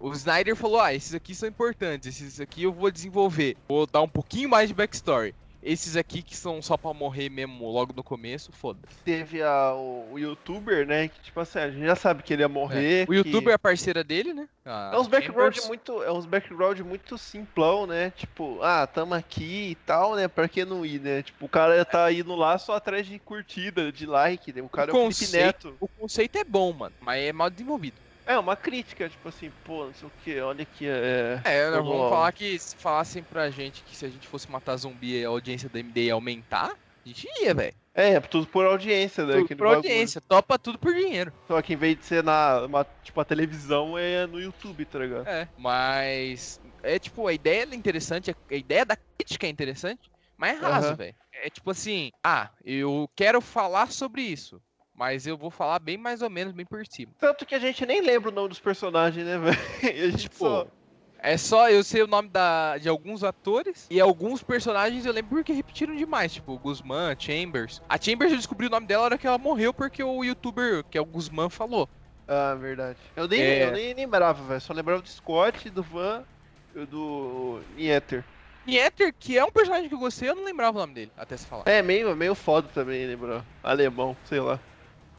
O Snyder falou: ah, esses aqui são importantes, esses aqui eu vou desenvolver. Vou dar um pouquinho mais de backstory. Esses aqui que são só pra morrer mesmo logo no começo, foda-se. Teve a, o, o youtuber, né? Que tipo assim, a gente já sabe que ele ia morrer. O que- youtuber é a parceira dele, né? A É uns background muito, é uns background muito simplão, né? Tipo, ah, tamo aqui e tal, né? Pra que não ir, né? Tipo, o cara tá indo lá só atrás de curtida, de like, né? O cara é o Felipe conceito- Neto. O conceito é bom, mano, mas é mal desenvolvido. É, uma crítica, tipo assim, pô, não sei o que, olha aqui, é... É, Vamos falar que se falassem pra gente que se a gente fosse matar zumbi a audiência da MD ia aumentar, a gente ia, velho. É, tudo por audiência, né? Tudo Por bagulho. audiência, topa tudo por dinheiro. Só que em vez de ser na, uma- tipo, a televisão, é no YouTube, tá ligado? É, mas é tipo, a ideia é interessante, a ideia da crítica é interessante, mas é raso, Aham. velho. É tipo assim, ah, eu quero falar sobre isso, mas eu vou falar bem mais ou menos, bem por cima. Tanto que a gente nem lembra o nome dos personagens, né, velho? A gente Tipo, só... É só eu sei o nome da, de alguns atores e alguns personagens eu lembro porque repetiram demais, tipo Guzman, Chambers. A Chambers eu descobri o nome dela na hora que ela morreu porque o youtuber, que é o Guzman, falou. Ah, verdade. Eu nem, É. eu nem lembrava, velho. Só lembrava do Scott, do Van e do Nieter. Nieter, que é um personagem que eu gostei, eu não lembrava o nome dele, até se falar. É, meio, meio foda também, lembra? Alemão, sei lá.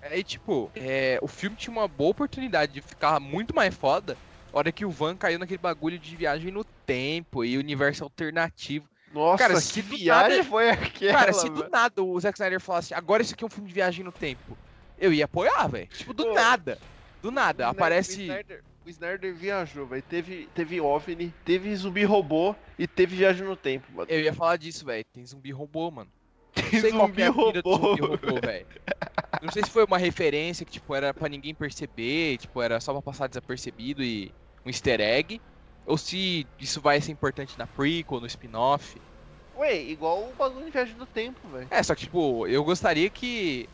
Aí, tipo, é, o filme tinha uma boa oportunidade de ficar muito mais foda a hora que o Van caiu naquele bagulho de viagem no tempo e universo alternativo. Nossa, Cara, que se do viagem nada- foi aquela, Cara, se do nada o Zack Snyder falasse, agora isso aqui é um filme de viagem no tempo, eu ia apoiar, velho. Tipo, do Pô, nada. Do nada. Snyder- Aparece. O Snyder, o Snyder viajou, velho. Teve, teve OVNI, teve zumbi robô e teve viagem no tempo, mano. Eu ia falar disso, velho. Tem zumbi robô, mano. Tem que é zumbi do robô. zumbi robô, velho. Não sei se foi uma referência que, tipo, era pra ninguém perceber, tipo, era só pra passar desapercebido e um easter egg. Ou se isso vai ser importante na prequel, no spin-off. Ué, igual o bagulho de viagem no tempo, velho. É, só que, tipo, eu gostaria que.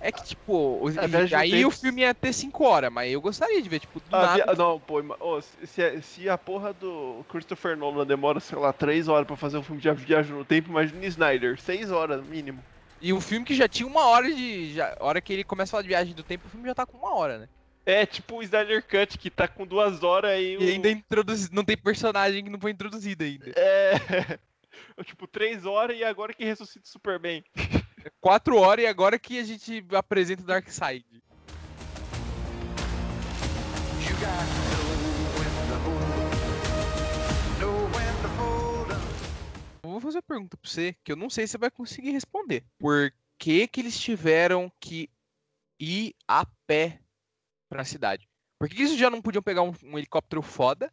É que, tipo, A no aí o filme ia ter 5 horas, mas eu gostaria de ver, tipo, do Ah, nada. via- Não, pô, se, se- se a porra do Christopher Nolan demora, sei lá, 3 horas pra fazer um filme de viagem no tempo, imagina Snyder, 6 horas mínimo. E um filme que já tinha uma hora de. Já, a hora que ele começa a falar de viagem do tempo, o filme já tá com uma hora, né? É, tipo o Snyder Cut, que tá com duas horas aí. E ainda introduzi... não tem personagem que não foi introduzido ainda. É. tipo, 3 horas e agora que ressuscita o Superman. Quatro horas e agora que a gente apresenta o Darkseid. You got fazer uma pergunta pra você que eu não sei se você vai conseguir responder. Por que que eles tiveram que ir a pé pra cidade? Por que eles já não podiam pegar um, um helicóptero foda,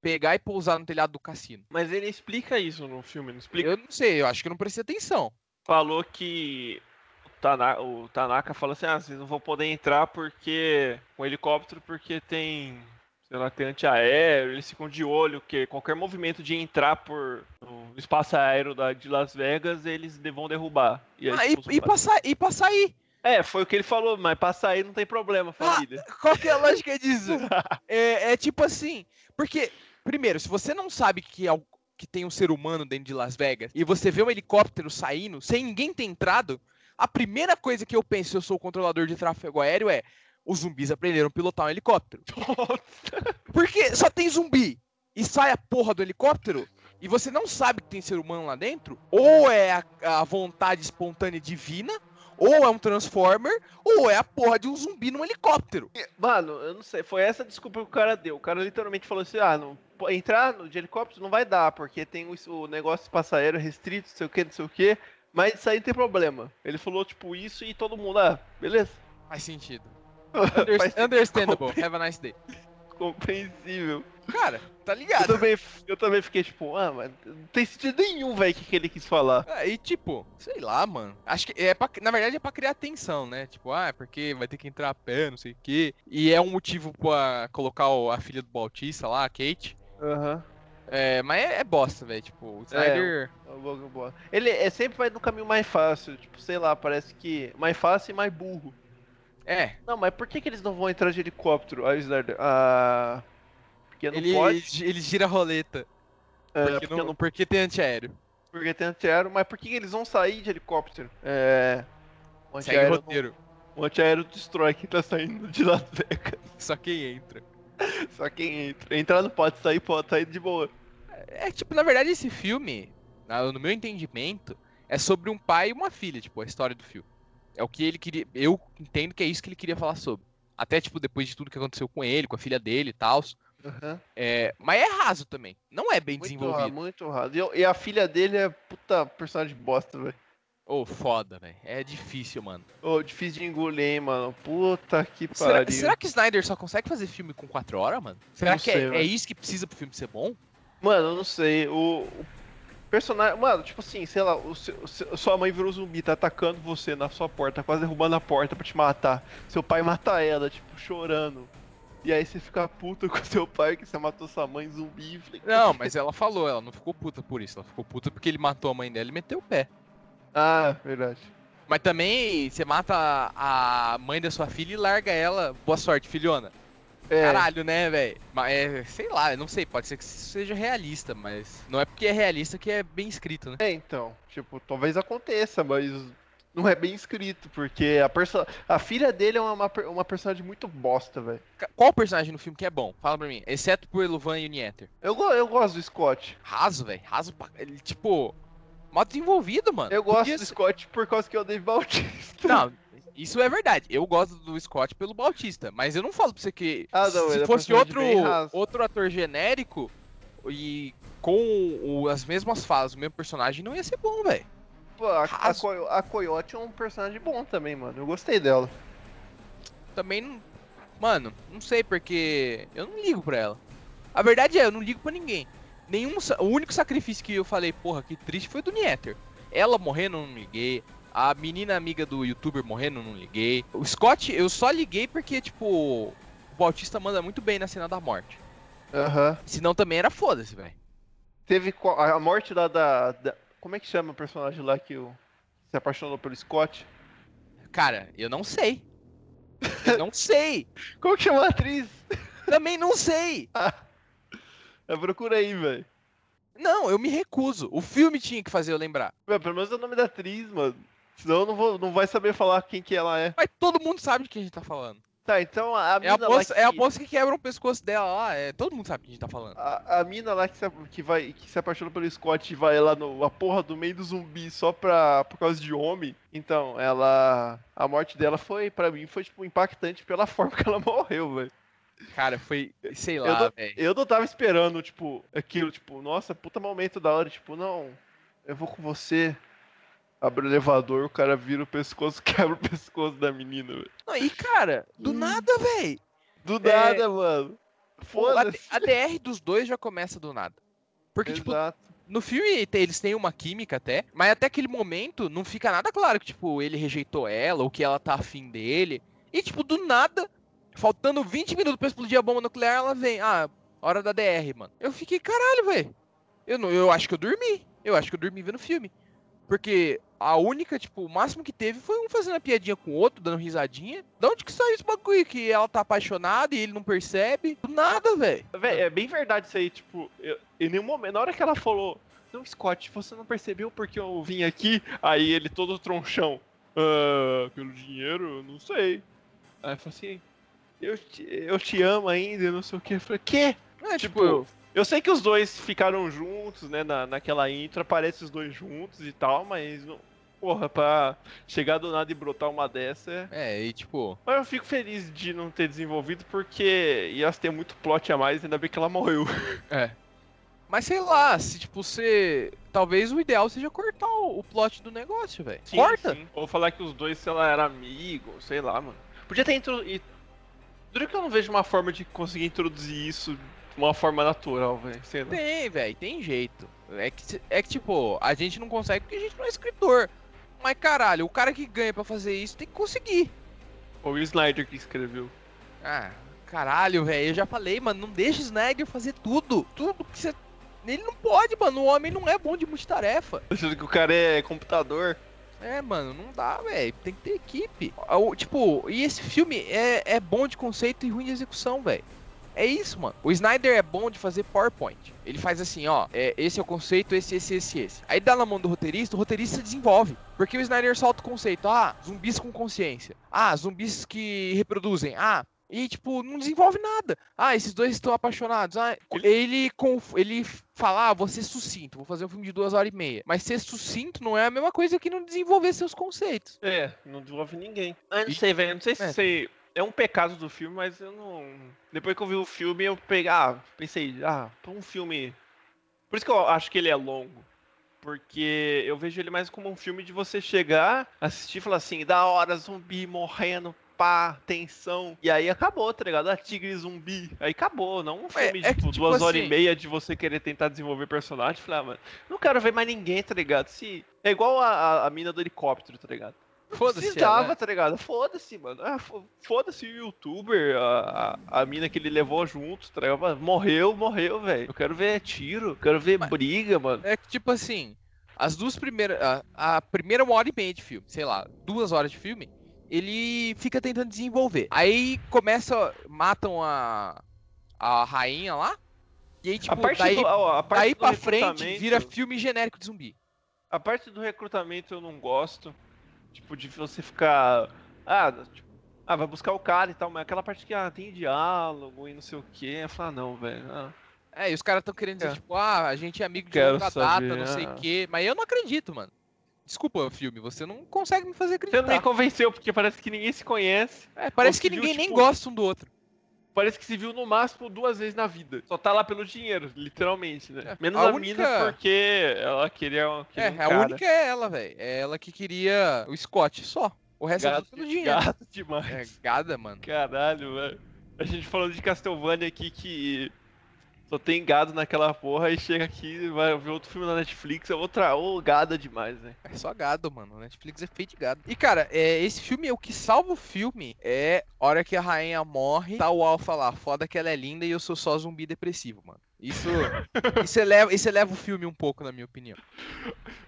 pegar e pousar no telhado do cassino? Mas ele explica isso no filme, não explica? Eu não sei, eu acho que eu não prestei atenção. Falou que o, Tana- o Tanaka falou assim: ah, vocês não vão poder entrar porque. com helicóptero porque tem. Sei lá, tem antiaéreo, eles ficam de olho que qualquer movimento de entrar por no espaço aéreo da, de Las Vegas, eles vão derrubar. E aí, Ah, e, e, pra sa- e pra sair? É, foi o que ele falou, mas pra sair não tem problema, família. Qual que é a lógica disso? é, é tipo assim, porque, primeiro, se você não sabe que, é que tem um ser humano dentro de Las Vegas e você vê um helicóptero saindo sem ninguém ter entrado, a primeira coisa que eu penso se eu sou o controlador de tráfego aéreo é os zumbis aprenderam a pilotar um helicóptero. Porque só tem zumbi e sai a porra do helicóptero e você não sabe que tem ser humano lá dentro, ou é a, a vontade espontânea divina, ou é um Transformer, ou é a porra de um zumbi num helicóptero. Mano, eu não sei, foi essa desculpa que o cara deu. O cara literalmente falou assim: ah, não, entrar no de helicóptero não vai dar, porque tem o, o negócio aéreo restrito, não sei o que, não sei o que. Mas isso aí não tem problema. Ele falou, tipo, isso e todo mundo, ah, beleza. Faz sentido. Under- Faz understandable. Have a nice day. compreensível. Cara, tá Eu ligado? também, eu também fiquei tipo, ah, mas não tem sentido nenhum, velho, o que, que ele quis falar. Ah, E tipo, sei lá, mano. Acho que é pra, na verdade é pra criar tensão, né? Tipo, ah, é porque vai ter que entrar a pé, não sei o quê. E é um motivo pra colocar o- a filha do Bautista lá, a Kate. Aham. É, mas é, é bosta, velho. Tipo, o Snyder. Boa, boa. Ele é, sempre vai no caminho mais fácil, tipo, sei lá, parece que mais fácil e mais burro. É, Não, mas por que, que eles não vão entrar de helicóptero? Aí Snyder, ah. Porque não ele, pode. ele gira roleta. é, Porque, porque, não, não, porque tem antiaéreo. porque tem antiaéreo, mas por que, eles vão sair de helicóptero? É. O Segue antiaéreo, roteiro. não- o antiaéreo destrói quem tá saindo de Las Vegas. Só quem entra. Só quem entra. Entrar não pode sair, pode sair de boa. É tipo, na verdade, esse filme, no meu entendimento, é sobre um pai e uma filha, tipo, a história do filme. É o que ele queria. Eu entendo que é isso que ele queria falar sobre. Até, tipo, depois de tudo que aconteceu com ele, com a filha dele e tal. Aham. É, mas é raso também. Não é bem Muito desenvolvido. muito raro. E, e a filha dele é puta personagem bosta, velho. Ô, foda, velho. É difícil, mano. Ô, difícil de engolir, hein, mano. Puta que Será, pariu. será que Snyder só consegue fazer filme com 4 horas, mano? Será Não que sei, é, é isso que precisa pro filme ser bom? Mano, eu não sei. O, o personagem. Mano, tipo assim, sei lá, o sua mãe virou zumbi, tá atacando você na sua porta, quase derrubando a porta pra te matar. Seu pai mata ela, tipo, chorando. E aí você fica puto com seu pai que você matou sua mãe zumbi. Não, mas ela falou, ela não ficou puta por isso. Ela ficou puta porque ele matou a mãe dela e meteu o pé. Ah, verdade. Mas também você mata a a mãe da sua filha e larga ela. Boa sorte, filhona. É, Caralho, né, velho? Mas é, sei lá, eu não sei, pode ser que seja realista, mas não é porque é realista que é bem escrito, né? É, então, tipo, talvez aconteça, mas não é bem escrito, porque a, perso a filha dele é uma, uma, per- uma personagem muito bosta, velho. Qual personagem no filme que é bom? Fala pra mim. Exceto por Eluvan e o Nieter. Eu, go- eu gosto do Scott. Raso, velho. Raso. Ele, tipo, mal desenvolvido, mano. Eu gosto Podia do Scott por causa que é o Dave Bautista. Não, isso é verdade. Eu gosto do Scott pelo Bautista, mas eu não falo pra você que Ah, não, se é fosse outro, outro ator genérico e com o- as mesmas falas, o mesmo personagem, não ia ser bom, velho. Pô, a, a. Coyo- a Coyote é um personagem bom também, mano. Eu gostei dela. Também não. Mano, não sei porque eu não ligo pra ela. A verdade é, eu não ligo pra ninguém. Nenhum, o único sacrifício que eu falei, porra, que triste foi o do Nieter. Ela morrendo, eu não liguei. A menina amiga do youtuber morrendo, não liguei. O Scott, eu só liguei porque, tipo, o Bautista manda muito bem na cena da morte. Aham. Senão também era foda-se, velho. Teve a morte lá da, da- Como é que chama o personagem lá que o- se apaixonou pelo Scott? Cara, eu não sei. Eu não sei. Como que chama a atriz? Também não sei. Eu procurei, velho. Não, eu me recuso. O filme tinha que fazer eu lembrar. Meu, Pelo menos é o nome da atriz, mano. Senão eu não, vou, não vai saber falar quem que ela é. Mas todo mundo sabe de quem a gente tá falando. Tá, então a, a É a, mina moça, que... é a moça que quebra o pescoço dela lá. É, todo mundo sabe que a gente tá falando. A, a mina lá que se, que, vai, que se apaixonou pelo Scott e vai lá no, a porra do meio do zumbi só pra, por causa de homem. Então, ela. A morte dela foi, pra mim, foi tipo impactante pela forma que ela morreu, velho. Cara, foi. Sei Eu lá, não- velho. Eu não tava esperando, tipo, aquilo, tipo, nossa, puta momento da hora, tipo, não, eu vou com você. Abre o elevador, o cara vira o pescoço, quebra o pescoço da menina, velho. Não, e cara, do nada, velho. Do É, nada, mano. Foda-se. a DR dos dois já começa do nada. Porque, tipo, Exato. no filme eles têm uma química até, mas até aquele momento não fica nada claro que, tipo, ele rejeitou ela ou que ela tá afim dele. E, tipo, do nada, faltando 20 minutos pra explodir a bomba nuclear, ela vem. Ah, hora da DR, mano. Eu fiquei, caralho, velho. Eu, não- eu acho que eu dormi. Eu acho que eu dormi vendo o filme. Porque a única, tipo, o máximo que teve foi um fazendo a piadinha com o outro, dando risadinha. Da onde que saiu esse bagulho? Que ela tá apaixonada e ele não percebe? Do nada, velho. Véi, é bem verdade isso aí, tipo, eu- em nenhum momento, na hora que ela falou, não, Scott, você não percebeu porque eu vim aqui? Aí ele todo tronchão, ah, pelo dinheiro, não sei. Aí eu falei assim, eu te, eu te amo ainda, não sei o que. Eu falei, quê? É, Tipo, tipo, Eu sei que os dois ficaram juntos, né, na, naquela intro, aparece os dois juntos e tal, mas, não, porra, pra chegar do nada e brotar uma dessa é... é, e tipo, Mas eu fico feliz de não ter desenvolvido, porque ia ter muito plot a mais, ainda bem que ela morreu. É. Mas sei lá, se tipo você. Talvez o ideal seja cortar o, o plot do negócio, velho. Corta! Sim. Ou falar que os dois, sei lá, eram amigos, sei lá, mano. Podia ter introduzido. Duro que eu não vejo uma forma de conseguir introduzir isso uma forma natural, velho. Tem, velho, tem jeito. É que, é que, tipo, a gente não consegue porque a gente não é escritor. Mas caralho, o cara que ganha pra fazer isso tem que conseguir. Ou o Snyder que escreveu. Ah, caralho, velho, eu já falei, mano, não deixa o Snyder fazer tudo. Tudo que você. Ele não pode, mano. O homem não é bom de multitarefa. Achando que o cara é computador. É, mano, não dá, velho. Tem que ter equipe. Tipo, e esse filme é, é bom de conceito e ruim de execução, velho. É isso, mano. O Snyder é bom de fazer PowerPoint. Ele faz assim, ó, é, esse é o conceito, esse, esse, esse, esse. Aí dá na mão do roteirista, o roteirista desenvolve. Porque o Snyder solta o conceito, ah, zumbis com consciência. Ah, zumbis que reproduzem. Ah, e tipo, não desenvolve nada. Ah, esses dois estão apaixonados. Ah, ele, ele fala, ah, vou ser sucinto, vou fazer um filme de duas horas e meia. Mas ser sucinto não é a mesma coisa que não desenvolver seus conceitos. É, não desenvolve ninguém. Ah, não sei, velho. Não sei se É. sei. É um pecado do filme, mas eu não. Depois que eu vi o filme, eu peguei. Ah, pensei, ah, pra um filme. Por isso que eu acho que ele é longo. Porque eu vejo ele mais como um filme de você chegar, assistir e falar assim, da hora, zumbi morrendo, pá, tensão. E aí acabou, tá ligado? Ah, tigre zumbi. Aí acabou, não um filme é de que, tipo, tipo duas horas assim- e meia de você querer tentar desenvolver personagem. Falar, ah, mano, não quero ver mais ninguém, tá ligado? Se... É igual a, a, a mina do helicóptero, tá ligado? Foda-se. Precisava, né? tá ligado? Foda-se, mano. Ah, fo- Foda-se o youtuber, a, a, a mina que ele levou junto, tá ligado? Morreu, morreu, velho. Eu quero ver tiro, eu quero ver Mas- briga, mano. É que, tipo assim, as duas primeiras. A, a primeira uma hora e meia de filme, sei lá, duas horas de filme, ele fica tentando desenvolver. Aí começa, matam a a rainha lá. E aí, tipo, a parte daí, do, a parte daí pra frente vira filme genérico de zumbi. A parte do recrutamento eu não gosto. Tipo, de você ficar. Ah, tipo, ah, vai buscar o cara e tal, mas aquela parte que ah, tem diálogo e não sei o que. Eu falo, ah, não, velho. ah. É, e os caras tão querendo dizer, É. tipo, ah, a gente é amigo de Quero longa saber, data, não sei ah. o quê. Mas eu não acredito, mano. Desculpa, filme, você não consegue me fazer Você acreditar. não me convenceu, porque parece que ninguém se conhece. É, parece que ninguém nem tipo, gosta um do outro. Parece que se viu no máximo duas vezes na vida. Só tá lá pelo dinheiro, literalmente, né? É, Menos a a, única- mina porque ela queria, um- É, queria um a cara. única é ela, velho. É ela que queria o Scott, só. O resto é Gato, tudo pelo dinheiro. gato demais. É gada, mano. Caralho, velho. A gente falando de Castlevania aqui que só tem gado naquela porra e chega aqui vai ver outro filme na Netflix, é outra ô, gada demais, né? É só gado, mano. Netflix é feito de gado. E, cara, é, esse filme, o que salva o filme é a hora que a rainha morre, tá o Alpha lá, foda que ela é linda e eu sou só zumbi depressivo, mano. Isso, isso, eleva, isso eleva o filme um pouco, na minha opinião.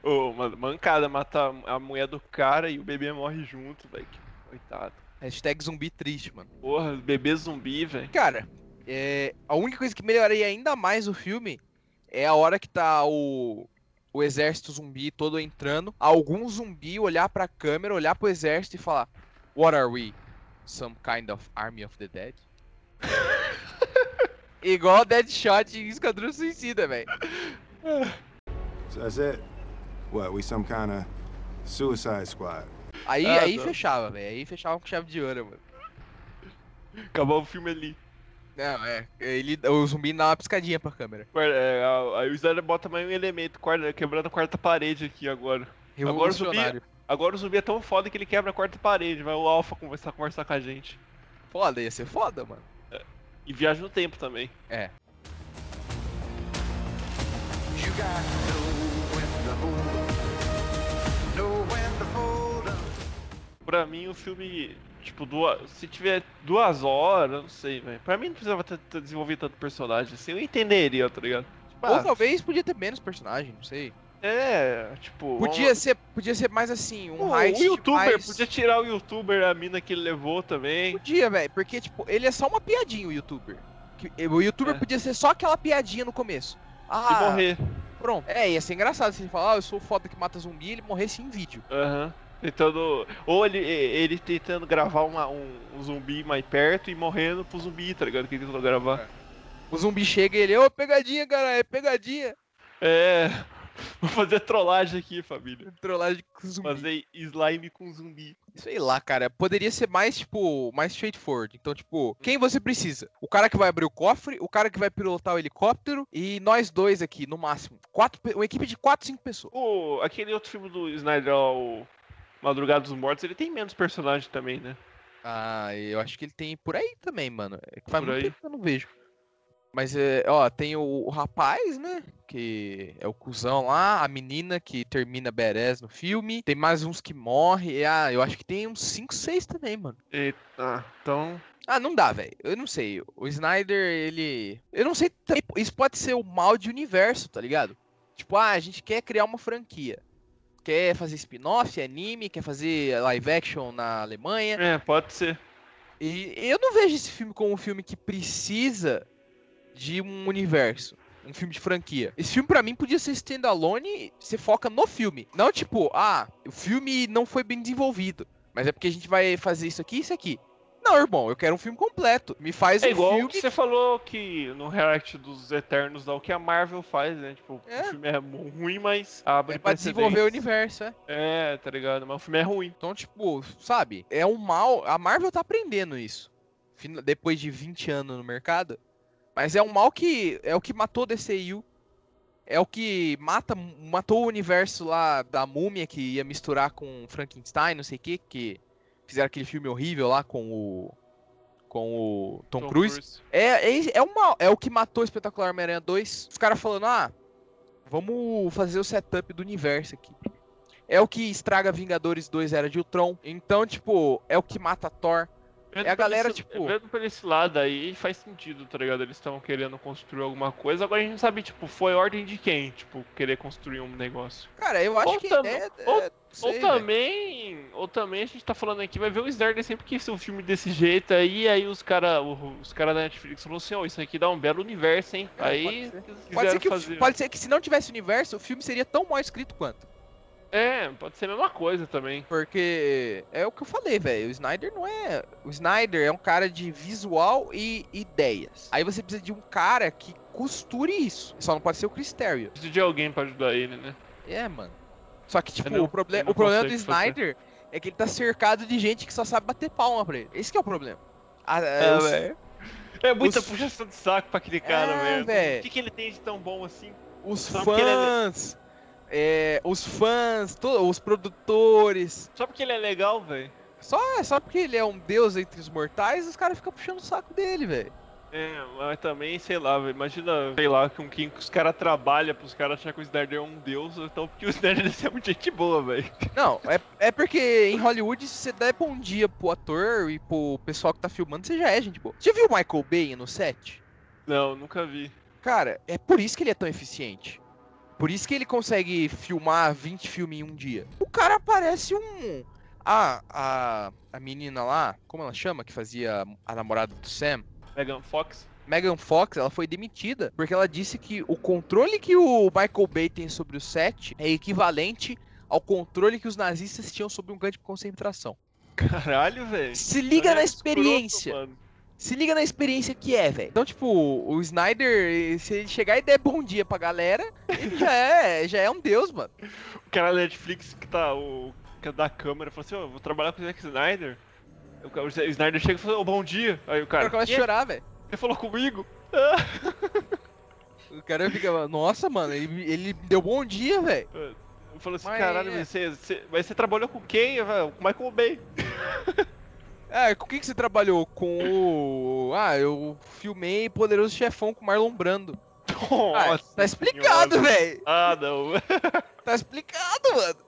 Ô, mano, mancada, matar a mulher do cara e o bebê morre junto, velho. Coitado. Hashtag zumbi triste, mano. Porra, bebê zumbi, velho. Cara, é, a única coisa que melhoraria ainda mais o filme é a hora que tá o, o exército zumbi todo entrando, algum zumbi olhar pra câmera, olhar pro exército e falar: What are we? Some kind of army of the dead? Igual Deadshot em Esquadrão Suicida, velho. So that's it? What, we some kind of suicide squad? Aí, Ah, aí fechava, velho. Aí fechava com chave de ouro, mano. Acabou o filme ali. Não, é. Ele, o zumbi dá uma piscadinha pra câmera. É, a- Aí o Snyder bota mais um elemento, quebrando a quarta parede aqui agora. Agora o zumbi- Revolucionário. Agora o zumbi é tão foda que ele quebra a quarta parede, vai o Alpha conversar, conversar com a gente. Foda, ia ser foda, mano. E viaja no tempo também. É. You got. Pra mim o filme, tipo, duas, se tiver duas horas, não sei, velho. Pra mim não precisava ter, ter desenvolvido tanto personagem assim, eu entenderia, tá ligado? Tipo, Ou ah, talvez podia ter menos personagem, não sei. é, tipo. Podia ser, podia ser mais assim, um heist o youtuber, mais... podia tirar o youtuber, a mina que ele levou também. Podia, velho, porque, tipo, ele é só uma piadinha, o youtuber. O youtuber É. podia ser só aquela piadinha no começo. E Ah, morrer. pronto. É, ia ser engraçado se ele falar, ah, eu sou o foda que mata zumbi e ele morresse em vídeo. Aham. Tentando. Ou ele, ele tentando gravar uma- um, um zumbi mais perto e morrendo pro zumbi, tá ligado? Que ele tentou gravar. O zumbi chega e ele, ô, pegadinha, cara, é pegadinha. É. Vou fazer trollagem aqui, família. Trollagem com zumbi. Fazer slime com zumbi. Sei lá, cara, poderia ser mais, tipo, mais straightforward. Então, tipo, quem você precisa? O cara que vai abrir o cofre, o cara que vai pilotar o helicóptero e nós dois aqui, no máximo. Quatro, uma equipe de quatro, cinco pessoas. O, aquele outro filme do Snyder, o Madrugada dos Mortos, ele tem menos personagem também, né? Ah, eu acho que ele tem por aí também, mano. É que faz Por muito aí. tempo que eu não vejo. Mas, é, ó, tem o, o rapaz, né? Que é o cuzão lá, a menina que termina badass no filme. Tem mais uns que morrem. e, Ah, eu acho que tem uns 5, 6 também, mano. Eita, então. Ah, não dá, velho. Eu não sei. O Snyder, ele. Eu não sei. Isso pode ser o mal de universo, tá ligado? Tipo, ah, a gente quer criar uma franquia. Quer fazer spin-off, anime, quer fazer live action na Alemanha. É, pode ser. E eu não vejo esse filme como um filme que precisa de um universo. Um filme de franquia. Esse filme, pra mim, podia ser standalone. Você foca no filme. Não tipo, ah, o filme não foi bem desenvolvido. Mas é porque a gente vai fazer isso aqui e isso aqui. Não, irmão, eu quero um filme completo. Me faz É um igual filme. que você falou que no React dos Eternos, lá, o que a Marvel faz, né? Tipo, É. o filme é ruim, mas abre É pra desenvolver o universo, é. É, tá ligado? Mas o filme é ruim. Então, tipo, sabe? É um mal. A Marvel tá aprendendo isso. Depois de 20 anos no mercado. Mas é um mal que. É o que matou DCU. É o que mata, matou o universo lá da múmia que ia misturar com Frankenstein, não sei o que, que fizeram aquele filme horrível lá com o. Com o Tom, Cruise. É, é, é, uma, é o que matou o Espetacular Homem-Aranha 2. Os caras falando, ah, vamos fazer o setup do universo aqui. É o que estraga Vingadores 2 Era de Ultron. Então, tipo, é o que mata Thor. Vendo É a galera, esse- tipo- Vendo por esse lado aí, faz sentido, tá ligado? Eles estão querendo construir alguma coisa, agora a gente não sabe, tipo, foi ordem de quem, tipo, querer construir um negócio. Cara, eu acho Ou que tam- é, ou- é- sei, ou também, ou também a gente tá falando aqui, vai ver o Snyder sempre que esse é um filme desse jeito aí, aí os cara, o- os cara da Netflix falaram assim, ó, isso aqui dá um belo universo, hein? É, aí pode ser. Pode ser, que, fazer. pode ser que se não tivesse universo, o filme seria tão mal escrito quanto. É, pode ser a mesma coisa também. Porque é o que eu falei, velho. O Snyder não é. O Snyder é um cara de visual e ideias. Aí você precisa de um cara que costure isso. Só não pode ser o Chris Terrio. Preciso de alguém pra ajudar ele, né? É, mano. Só que, tipo, não- o, proble o problema do consegue fazer. Snyder é que ele tá cercado de gente que só sabe bater palma pra ele. Esse que é o problema. Ah, É, os- velho. É muita os- puxação de saco pra aquele cara, É, velho. O que, que ele tem de tão bom assim? os Só é- fãs. É, os fãs, to- os produtores. Só porque ele é legal, velho. Só, só porque ele é um deus entre os mortais, os caras ficam puxando o saco dele, velho. É, mas também, sei lá, velho. Imagina, sei lá, com quem que os caras trabalham pros caras acharem que o Snyder é um deus, então porque o Snyder deve ser muito gente boa, velho. Não, é, é porque em Hollywood, se você der bom dia pro ator e pro pessoal que tá filmando, você já é gente boa. Você viu o Michael Bay no set? Não, nunca vi. Cara, é por isso que ele é tão eficiente. Por isso que ele consegue filmar 20 filmes em um dia. O cara parece um. Ah, a, a menina lá, como ela chama, que fazia a namorada do Sam? Megan Fox. Megan Fox, ela foi demitida porque ela disse que o controle que o Michael Bay tem sobre o set é equivalente ao controle que os nazistas tinham sobre um campo de concentração. Caralho, velho. Se liga na É experiência. Se liga na experiência que é, velho. Então, tipo, o Snyder, se ele chegar e der bom dia pra galera, ele já é, já é um deus, mano. O cara da Netflix que tá, o que é da câmera, falou assim, ó, vou trabalhar com o Zack Snyder. O cara- o Snyder chega e fala, ô, bom dia. Aí o O cara, cara começa a "Quê? chorar, velho. Você falou comigo? O cara fica, nossa, mano, ele, ele deu bom dia, velho. Eu falo assim, Mas caralho, é. mas você, você, mas você trabalhou com quem? velho? Com o Michael Bay. Ah, com quem que você trabalhou? Com o. Ah, eu filmei Poderoso Chefão com Marlon Brando. Ah, Nossa tá explicado, velho. Ah, não. Tá explicado, mano.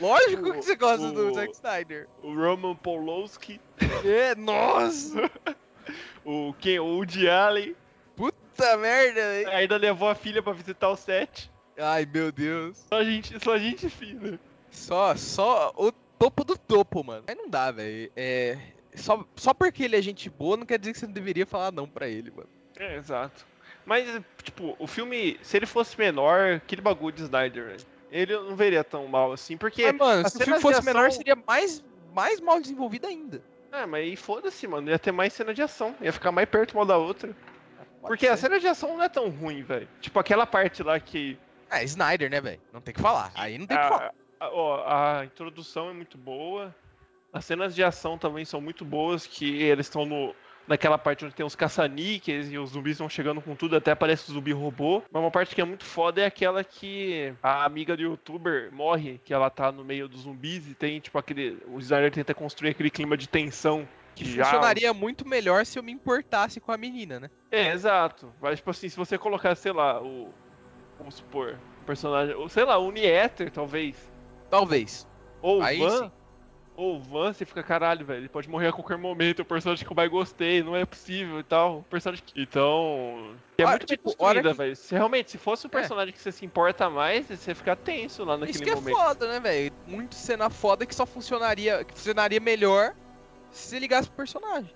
Lógico que você gosta do o- Zack Snyder. O Roman Polowski, É, nossa. o quem? O Woody Allen. Puta merda, velho. Ainda levou a filha pra visitar o set. Ai, meu Deus. Só gente, só gente fina. Só, só o topo do topo, mano. Aí não dá, velho. É. Só, só porque ele é gente boa não quer dizer que você não deveria falar não pra ele, mano. É, exato. Mas, tipo, o filme, se ele fosse menor, aquele bagulho de Snyder, velho, ele não veria tão mal assim, porque. Mas, mano, se o filme fosse de menor, ação- seria mais, mais mal desenvolvido ainda. Ah, mas aí foda-se, mano. Ia ter mais cena de ação. Ia ficar mais perto uma da outra. Pode Porque a ser. cena de ação não é tão ruim, velho. Tipo, aquela parte lá que. É, Snyder, né, velho? Não tem que falar. Aí não tem que falar. A, a, ó, a introdução é muito boa. As cenas de ação também são muito boas, que eles estão no. Naquela parte onde tem os caça-níqueis e os zumbis vão chegando com tudo, até aparece o zumbi robô. Mas uma parte que é muito foda é aquela que a amiga do youtuber morre, que ela tá no meio dos zumbis e tem, tipo, aquele. O Snyder tenta construir aquele clima de tensão. Que já- funcionaria muito melhor se eu me importasse com a menina, né? É, exato. Mas, tipo assim, se você colocar, sei lá, o. Vamos supor, o personagem. Ou, sei lá, o Nieter, talvez. Talvez. Ou o Aí Van. sim. Ou o Van, você fica, caralho, velho. Ele pode morrer a qualquer momento. É o personagem que eu mais gostei, não é possível e tal. O personagem que. Então. É Olha, muito tipo, construída, que- velho. Se realmente, se fosse um É. personagem que você se importa mais, você fica tenso lá naquele Isso que é momento. foda, né, velho? Muito cena foda que só funcionaria, que funcionaria melhor se você ligasse pro personagem.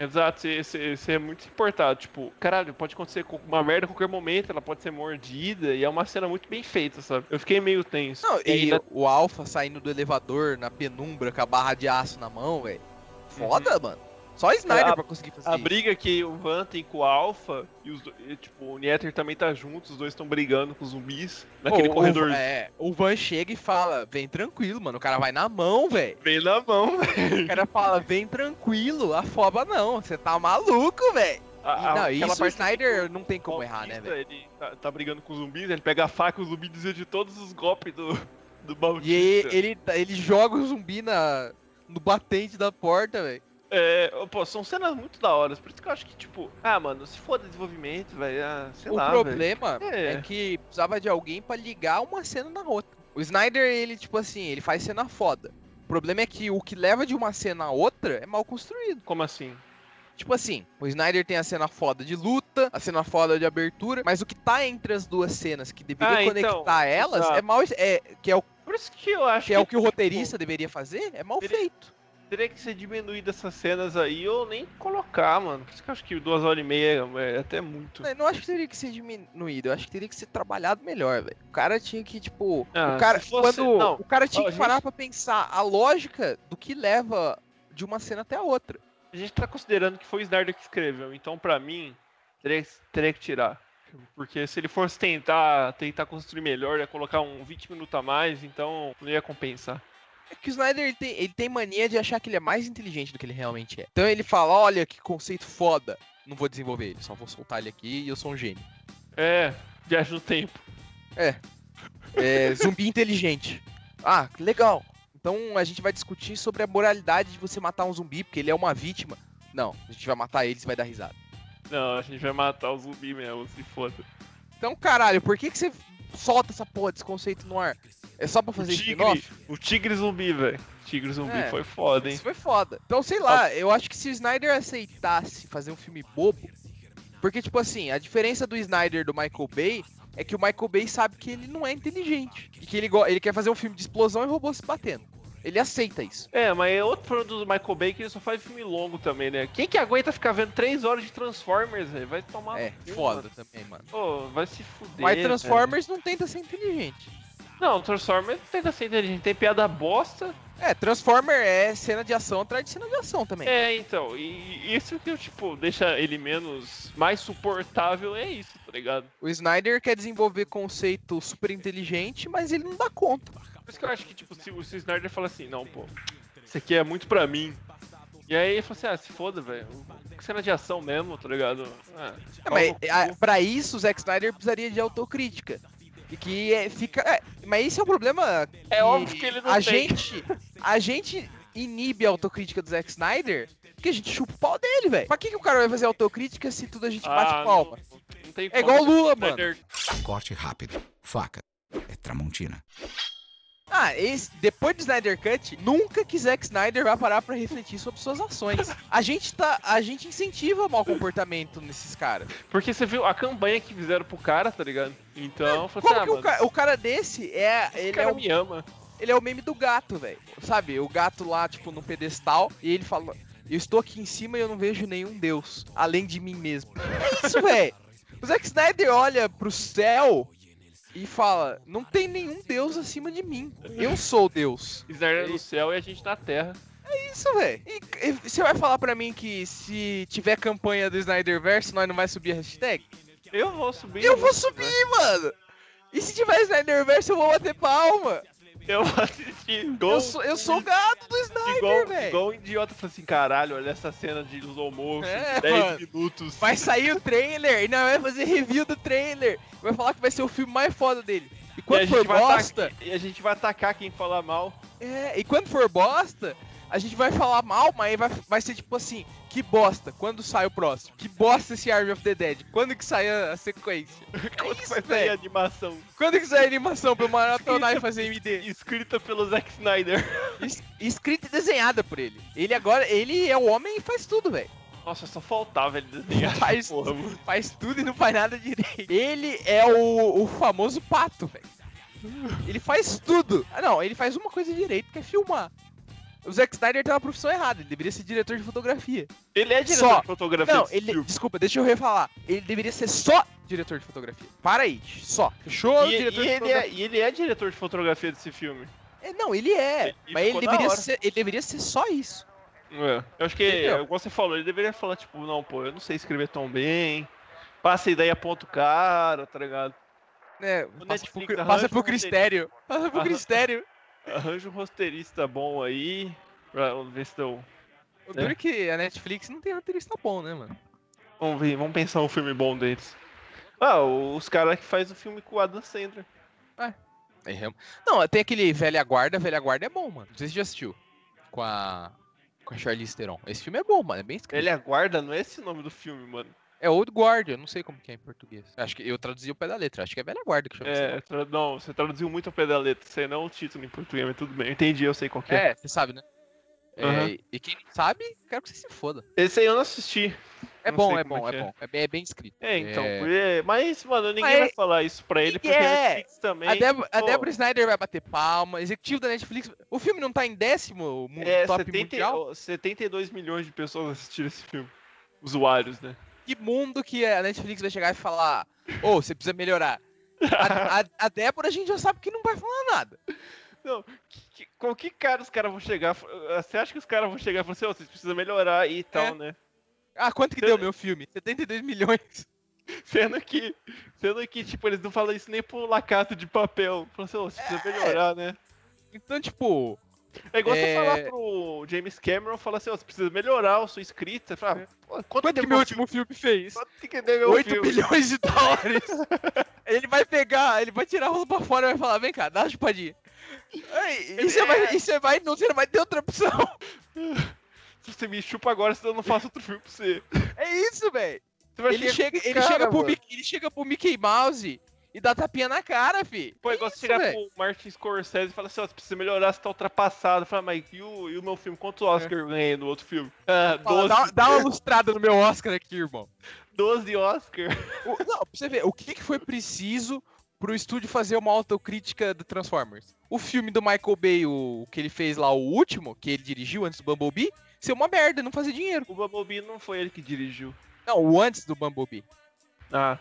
Exato, você, é muito importado. Tipo, caralho, pode acontecer com uma merda a qualquer momento, ela pode ser mordida, e é uma cena muito bem feita, sabe? Eu fiquei meio tenso. Não, E e ainda- o Alpha saindo do elevador na penumbra com a barra de aço na mão, velho. Foda, mano. Só Snyder. A- pra conseguir fazer A isso. briga que o Van tem com o Alpha e, os, e, tipo, o Nieter também tá junto, os dois estão brigando com os zumbis naquele Ô, o- corredor. é, o Van chega e fala, vem tranquilo, mano. O cara vai na mão, velho. Vem na mão, velho. O cara fala, vem tranquilo, afoba não. Você tá maluco, velho. A- a- Não, isso o Snyder que não tem o como errar, né, velho? Ele tá, tá brigando com os zumbis, ele pega a faca, o zumbi desvia de todos os golpes do, do Bautista. E ele, ele, ele joga o zumbi na, no batente da porta, velho. É, pô, são cenas muito da hora, por isso que eu acho que, tipo, ah, mano, se for desenvolvimento, velho, ah, sei O lá, velho. problema É. é. que precisava de alguém pra ligar uma cena na outra. O Snyder, ele, tipo assim, ele faz cena foda. problema é que o que leva de uma cena a outra é mal construído. Como assim? Tipo assim, o Snyder tem a cena foda de luta, a cena foda de abertura, mas o que tá entre as duas cenas que deveria Ah, então, conectar elas é mal. É, que é o Por isso que eu acho que, é o que o roteirista deveria fazer, é mal Teria- feito. Teria que ser diminuído essas cenas aí ou nem colocar, mano. Por isso que eu acho que duas horas e meia é até muito. Eu não acho que teria que ser diminuído, eu acho que teria que ser trabalhado melhor, velho. O cara tinha que, tipo. Ah, o cara, se fosse- quando, não, o cara tinha ó, que gente- parar pra pensar a lógica do que leva de uma cena até a outra. A gente tá considerando que foi o Snyder que escreveu, então pra mim, teria, teria que tirar. Porque se ele fosse tentar, tentar construir melhor, ia colocar um 20 minutos a mais, então não ia compensar. É que o Snyder ele tem, ele tem mania de achar que ele é mais inteligente do que ele realmente é. Então ele fala: olha que conceito foda. Não vou desenvolver ele, só vou soltar ele aqui e eu sou um gênio. É, viagem no tempo. É, zumbi inteligente. Ah, legal. Então a gente vai discutir sobre a moralidade de você matar um zumbi, porque ele é uma vítima. Não, a gente vai matar ele e vai dar risada. Não, a gente vai matar o zumbi mesmo, se foda. Então, caralho, por que, que você solta essa porra desse conceito no ar? É só pra O fazer spin-off? o tigre zumbi, velho. Tigre zumbi É. foi foda, hein? Isso foi foda. Então, sei lá, eu acho que se o Snyder aceitasse fazer um filme bobo. Porque, tipo assim, a diferença do Snyder do Michael Bay é que o Michael Bay sabe que ele não é inteligente. E que ele, ele quer fazer um filme de explosão e robôs se batendo. Ele aceita isso. É, mas é outro problema do Michael Bay que ele só faz filme longo também, né? Quem que aguenta ficar vendo 3 horas de Transformers, velho? Vai tomar. É, cu, foda mano. também, mano. Pô, vai se fuder. Mas velho. Transformers não tenta ser inteligente. Não, Transformers não tenta ser inteligente. Tem piada bosta. É, Transformer é cena de ação atrás de cena de ação também. É, então. E isso que, tipo, deixa ele menos. mais suportável é isso, tá ligado? O Snyder quer desenvolver conceito super inteligente, mas ele não dá conta. Por isso que eu acho que, tipo, se o Snyder fala assim, não, pô, isso aqui é muito pra mim. E aí ele fala assim, ah, se foda, velho. Cena de ação mesmo, tá ligado? Ah, É, mas a, pra isso, o Zack Snyder precisaria de autocrítica. E que é, fica. é, mas esse é o problema. É óbvio que ele não a tem. gente A gente inibe a autocrítica do Zack Snyder porque a gente chupa o pau dele, velho. Pra que, que o cara vai fazer autocrítica se tudo a gente bate Ah, palma? Não, não tem É igual o. Lula, mano. Corte rápido. Faca. É Tramontina. Ah, esse, depois do Snyder Cut, nunca que Zack Snyder vai parar pra refletir sobre suas ações. A gente tá. A gente incentiva mau comportamento nesses caras. Porque você viu a campanha que fizeram pro cara, tá ligado? Então, falei Como assim, ah, que o, ca- o cara desse é. esse Ele cara é, o, me ama. ele é o meme do gato, velho. Sabe? O gato lá, tipo, no pedestal, e ele fala. Eu estou aqui em cima e eu não vejo nenhum deus, além de mim mesmo. É isso, velho. O Zack Snyder olha pro céu e fala: Não tem nenhum deus acima de mim. Eu sou deus. Snyder no céu e a gente na terra. isso, velho. E, e você vai falar pra mim que se tiver campanha do Snyderverse, nós não vai subir a hashtag? Eu vou subir. Eu vou subir, mano! E se tiver Snyderverse, eu vou bater palma. Eu vou assistir. Igual, Eu sou, eu sou o gato do Snyder, velho. igual um idiota falou assim, caralho, olha essa cena de slow motion, É, 10 mano. minutos. Vai sair o trailer e nós vai fazer review do trailer. Vai falar que vai ser o filme mais foda dele. E E quando gente for bosta, e a gente vai atacar quem falar mal. é, e quando for bosta, a gente vai falar mal, mas vai, vai ser tipo assim, que bosta, quando sai o próximo? Que bosta esse Army of the Dead? Quando que sai a, sequência? Quando isso, vai sair a animação Quando que sai a animação pra eu maratonar e fazer MD? escrita pelo Zack Snyder. Es- Escrita e desenhada por ele. Ele agora, ele é o homem e faz tudo, velho. Nossa, só faltava ele desenhar. Faz, porra, faz tudo e não faz nada direito. Ele é o, o famoso pato, velho. Ele faz tudo. Ah, não, ele faz uma coisa direito, que é filmar. O Zack Snyder tem uma profissão errada, ele deveria ser diretor de fotografia. Ele é diretor Só. de fotografia Não, ele. filme. Desculpa, deixa eu refalar. Ele deveria ser só diretor de fotografia. Para aí, só. Fechou? E, diretor e de ele fotografia. é, e ele é diretor de fotografia desse filme. É, não, ele é. Mas ele deveria, ser, ele deveria ser só isso. É. Eu acho que, Entendeu? igual você falou, ele deveria falar, tipo, não, pô, eu não sei escrever tão bem. Passa a ideia, aponta o cara, tá ligado? É, passa, Netflix pro, passa pro. Cristério. Passa pro Cristério. Arranja um roteirista bom aí, pra ver se eu... O duro é que a Netflix não tem roteirista bom, né, mano? Vamos ver, vamos pensar um filme bom deles. Ah, os caras que faz o filme com o Adam Sandler. É real- Não, tem aquele Velha Guarda, Velha Guarda é bom, mano. Não sei se já assistiu. Com a. Com a Charlize Theron. Esse filme é bom, mano. É bem escrito. Ele aguarda, não é esse nome do filme, mano. É Old Guard, eu não sei como que é em português. Acho que eu traduzi o pé da letra, acho que é Velha Guarda que chama É, nome. tra- não, você traduziu muito ao pé da letra. Aí não é o título em português, mas tudo bem. Eu entendi, eu sei qual que é. É, você sabe, né? É, Aham. e quem não sabe, quero que você se foda. Esse aí eu não assisti. É Não bom, é bom, é é, é. bom. É bem, é bem escrito. É, então. É. Mas, mano, ninguém Mas- vai falar isso pra ele, porque É. a Netflix também. A, Deb a Deborah Snyder vai bater palma, executivo da Netflix. O filme não tá em décimo É, top 70, mundial? ó, 72 milhões de pessoas assistiram esse filme. Usuários, né? Que mundo que a Netflix vai chegar e falar: Ô, você precisa melhorar. A, a, a Débora a gente já sabe que não vai falar nada. Não, que, que- com que cara os caras vão chegar? Você acha que os caras vão chegar e falar assim, ó, vocês precisam melhorar e tal, É. né? Ah, quanto que Você- deu meu filme? 72 milhões. Sendo que, sendo que, tipo, eles não falam isso nem pro lacato de papel. Falam assim, ó, você precisa melhorar, né? Então, tipo, É igual É. você falar pro James Cameron, falar assim, ó, você precisa melhorar a sua escrita. Você fala, pô, quanto, quanto que meu último filme fez? Quanto que deu meu 8 filme? bilhões de dólares. ele vai pegar, ele vai tirar a rola pra fora e vai falar, vem cá, dá uma chupadinha. E você vai, e você vai, não, você não vai ter outra opção. Se você me chupa agora, senão eu não faço outro filme pra você. É isso, velho. Ele chega, ele, cara, chega pro mano. Mickey, ele chega pro Mickey Mouse e dá tapinha na cara, fi. Pô, É igual você chegar velho. pro Martin Scorsese e falar assim, ó, você precisa melhorar, você tá ultrapassado. Fala, mas e o, e o meu filme? Quantos Oscar eu ganhei no outro filme? Ah, Fala, 12, dá, dá uma lustrada no meu Oscar aqui, irmão. 12 Oscar. O- não, pra você ver, o que, que foi preciso pro estúdio fazer uma autocrítica do Transformers? O filme do Michael Bay, o que ele fez lá, o último, que ele dirigiu antes do Bumblebee, ser uma merda, não fazer dinheiro. O Bumblebee não foi ele que dirigiu. Não, o antes do Bumblebee. Ah.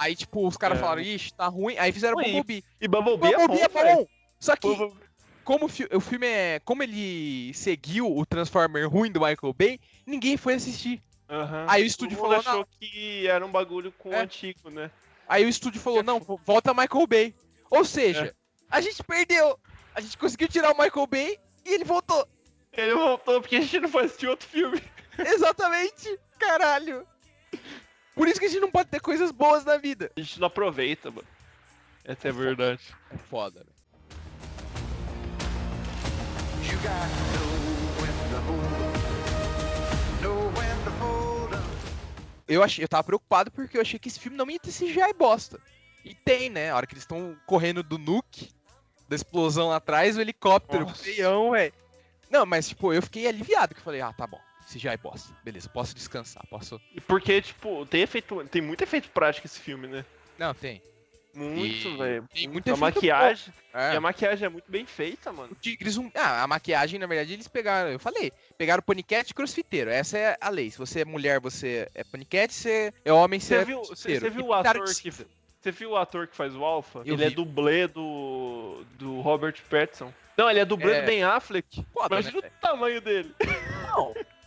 Aí, tipo, os caras É. falaram, ixi, tá ruim. Aí fizeram Ruim. Bumblebee. E Bumblebee, Bumblebee é é bom, velho. bom. Só que, Bumblebee- como o, fi- o filme é. Como ele seguiu o Transformer ruim do Michael Bay, ninguém foi assistir. Aham. Aí o estúdio falou, achou que era um bagulho com o É. antigo, né? Aí o estúdio falou, não, vo- volta Michael Bay. Ou seja, a gente perdeu. A gente conseguiu tirar o Michael Bay e ele voltou. Ele voltou porque a gente não foi assistir outro filme. Exatamente. Caralho. Por isso que a gente não pode ter coisas boas na vida. A gente não aproveita, mano. Essa é a verdade. É foda, velho. 'em. Eu, achei, eu tava preocupado porque eu achei que esse filme não ia ter CGI bosta. E tem, né? A hora que eles estão correndo do nuke, da explosão lá atrás, o helicóptero, Nossa. feião, velho. Não, mas tipo, eu fiquei aliviado, que eu falei, ah, tá bom. CGI bosta. Beleza, posso descansar, posso... E porque, tipo, tem efeito. Tem muito efeito prático esse filme, né? Não, tem. Muito, E velho. tem Muito. A maquiagem. É. E a maquiagem é muito bem feita, mano. O tigre zumbi. Ah, a maquiagem, na verdade, eles pegaram. Eu falei, pegaram paniquete e crossfiteiro. Essa é a lei. Se você é mulher, você é paniquete, você é homem, você, Você é viu, você, você viu E o ator que. cinza. Você viu o ator que faz o Alpha? Eu ele é vi. dublê do. do Robert Pattinson. Não, ele é dublê É. do Ben Affleck. Foda, né, Imagina velho? o tamanho dele. Não.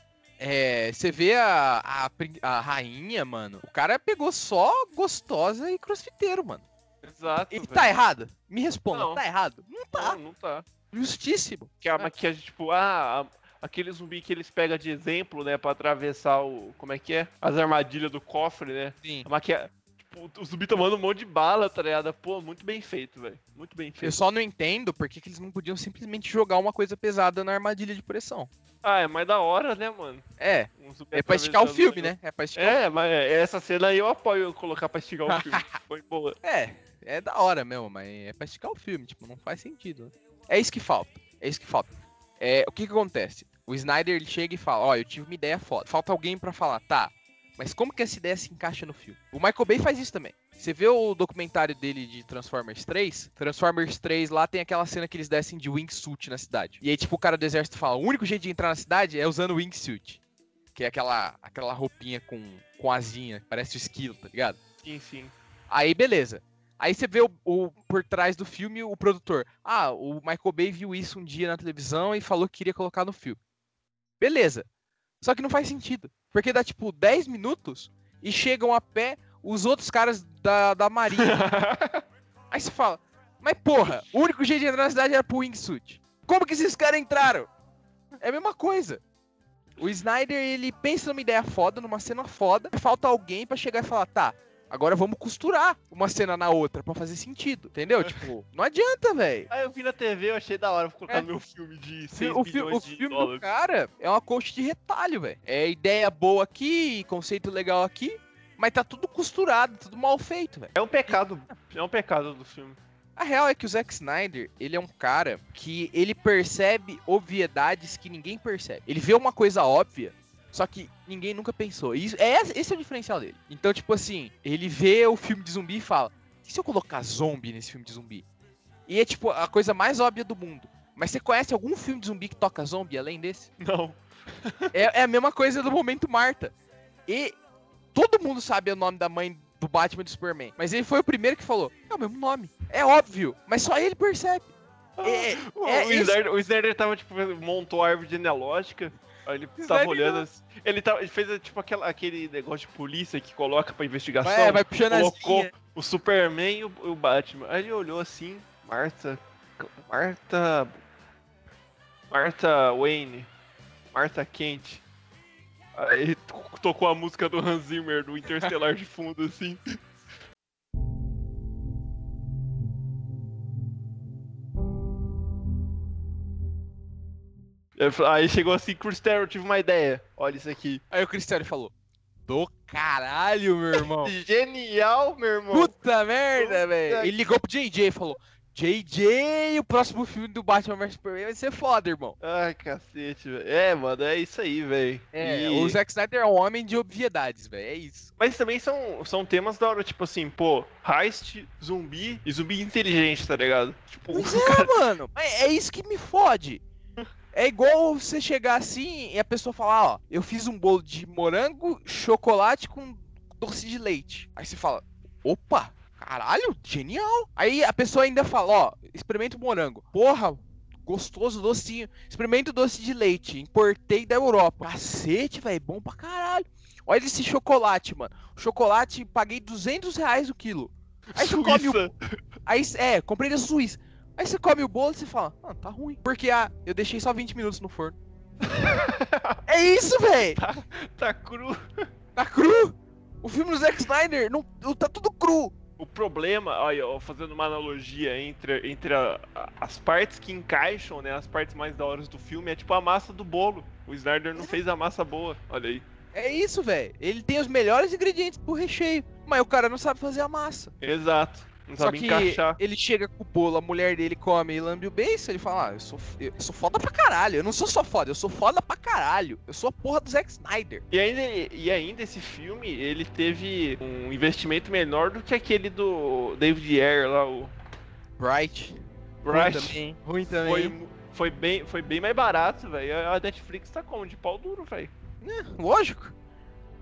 É, você vê a, a, a rainha, mano. O cara pegou só gostosa e crossfiteiro, mano. Exato. E velho. tá errado? Me responda, Não. tá errado? Não tá. Não, não tá. Justíssimo. Que a maquiagem, tipo, ah, aquele zumbi que eles pegam de exemplo, né, pra atravessar o. Como é que é? As armadilhas do cofre, né? Sim. A maquiagem. O zumbi tomando um monte de bala, tá ligado? Pô, muito bem feito, velho. Muito bem Eu feito. só não entendo por que, que eles não podiam simplesmente jogar uma coisa pesada na armadilha de pressão. Ah, é mais da hora, né, mano? É, Um é pra esticar o filme, né? É pra esticar É, mas essa cena aí eu apoio eu colocar pra esticar o filme. Foi boa. É, é da hora mesmo, mas é pra esticar o filme, tipo, não faz sentido. É isso que falta, é isso que falta. É, o que que acontece? O Snyder, ele chega e fala, ó, eu tive uma ideia foda. Falta alguém pra falar, tá, mas como que essa ideia se encaixa no filme? O Michael Bay faz isso também. Você vê o documentário dele de Transformers 3? Transformers 3 lá tem aquela cena que eles descem de wingsuit na cidade. E aí, tipo, o cara do exército fala, o único jeito de entrar na cidade é usando wingsuit. Que é aquela, aquela roupinha com, com asinha, que parece o esquilo, tá ligado? Sim, sim. Aí, beleza. Aí você vê o, o- por trás do filme o produtor. Ah, o Michael Bay viu isso um dia na televisão e falou que queria colocar no filme. Beleza. Só que não faz sentido. Porque dá tipo 10 minutos e chegam a pé os outros caras da, da Marinha. Aí você fala, mas porra, o único jeito de entrar na cidade era pro wingsuit. Como que esses caras entraram? É a mesma coisa. O Snyder, ele pensa numa ideia foda, numa cena foda, falta alguém pra chegar e falar, tá, agora vamos costurar uma cena na outra pra fazer sentido, entendeu? Tipo, não adianta, velho. Aí eu vi na TV, eu achei da hora, vou colocar É. meu filme de 6 O, fi- o de filme do dólares. cara é uma coach de retalho, velho. É ideia boa aqui, conceito legal aqui, mas tá tudo costurado, tudo mal feito, velho. É um pecado. É um pecado do filme. A real é que o Zack Snyder, ele é um cara que ele percebe obviedades que ninguém percebe. Ele vê uma coisa óbvia, só que ninguém nunca pensou. E Isso, é, esse é o diferencial dele. Então, tipo assim, ele vê o filme de zumbi e fala: e se eu colocar zombie nesse filme de zumbi? E é tipo a coisa mais óbvia do mundo. Mas você conhece algum filme de zumbi que toca zombie além desse? Não. É, é a mesma coisa do momento Marta. E todo mundo sabe o nome da mãe do Batman e do Superman. Mas ele foi o primeiro que falou: é o mesmo nome. É óbvio, mas só ele percebe. É, O, é o, isso. Snyder, o Snyder tava, tipo, montou a árvore genealógica. Aí ele tava Snyder olhando. assim, Ele, tava, ele fez tipo aquela, aquele negócio de polícia que coloca pra investigação. É, vai puxando colocou o Superman e o, o Batman. Aí ele olhou assim, Marta. Marta. Marta Wayne. Marta Kent. Aí to- tocou a música do Hans Zimmer do Interstellar de fundo, assim. Aí chegou assim, Cristiano, eu tive uma ideia. Olha isso aqui. Aí o Cristiano falou: Do caralho, meu irmão. Genial, meu irmão. Puta merda, velho. Ele ligou pro JJ e falou: JJ, o próximo filme do Batman vs Superman vai ser foda, irmão. Ai, cacete, velho. É, mano, é isso aí, velho. É, E- o Zack Snyder é um homem de obviedades, velho. É isso. Mas também são, são temas da hora, tipo assim, pô, heist, zumbi e zumbi inteligente, tá ligado? Tipo, Pois é, mano. É, é isso que me fode. É igual você chegar assim e a pessoa falar, ó, eu fiz um bolo de morango, chocolate com doce de leite. Aí você fala, opa, caralho, genial. Aí a pessoa ainda fala, ó, experimenta o morango. Porra, gostoso, docinho. Experimenta o doce de leite, importei da Europa. Cacete, velho, bom pra caralho. Olha esse chocolate, mano. Chocolate, paguei 200 reais o quilo. Aí você come o Suíça. Aí, é, comprei da Suíça. Aí você come o bolo e você fala, ah, tá ruim. Porque, ah, eu deixei só 20 minutos no forno. é isso, véi! Tá cru. Tá cru! O filme do Zack Snyder não, tá tudo cru. O problema, olha, fazendo uma analogia entre, entre a- a- as partes que encaixam, né, as partes mais da hora do filme, é tipo a massa do bolo. O Snyder não fez a massa boa, olha aí. É isso, velho. Ele tem os melhores ingredientes pro recheio. Mas o cara não sabe fazer a massa. Exato. Não Só sabe que encaixar. ele chega com o bolo, a mulher dele come e lambe o beiço, ele fala, ah, eu sou, eu sou foda pra caralho. Eu não sou só foda, eu sou foda pra caralho. Eu sou a porra do Zack Snyder. E ainda, e ainda esse filme, ele teve um investimento menor do que aquele do David Ayer lá, o Bright. Bright. Ruim também. Ruim também. Foi, foi, bem, foi bem mais barato, velho. A Netflix tá como? De pau duro, velho. Lógico.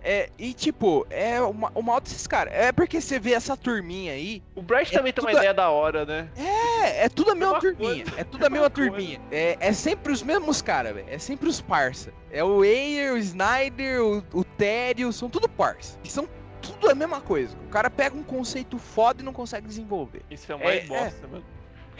É, e tipo, é uma, o mal desses caras. É porque você vê essa turminha aí. O Bright É também tem uma a- ideia da hora, né? É, é tudo a mesma Mesma turminha. coisa. É tudo a mesma coisa. turminha. É, é sempre os mesmos caras, velho. É sempre os parça. É o Ayer, o Snyder, o, o Tério, são tudo parça. E São tudo a mesma coisa. O cara pega um conceito foda e não consegue desenvolver. Isso é o mais É, bosta, mano.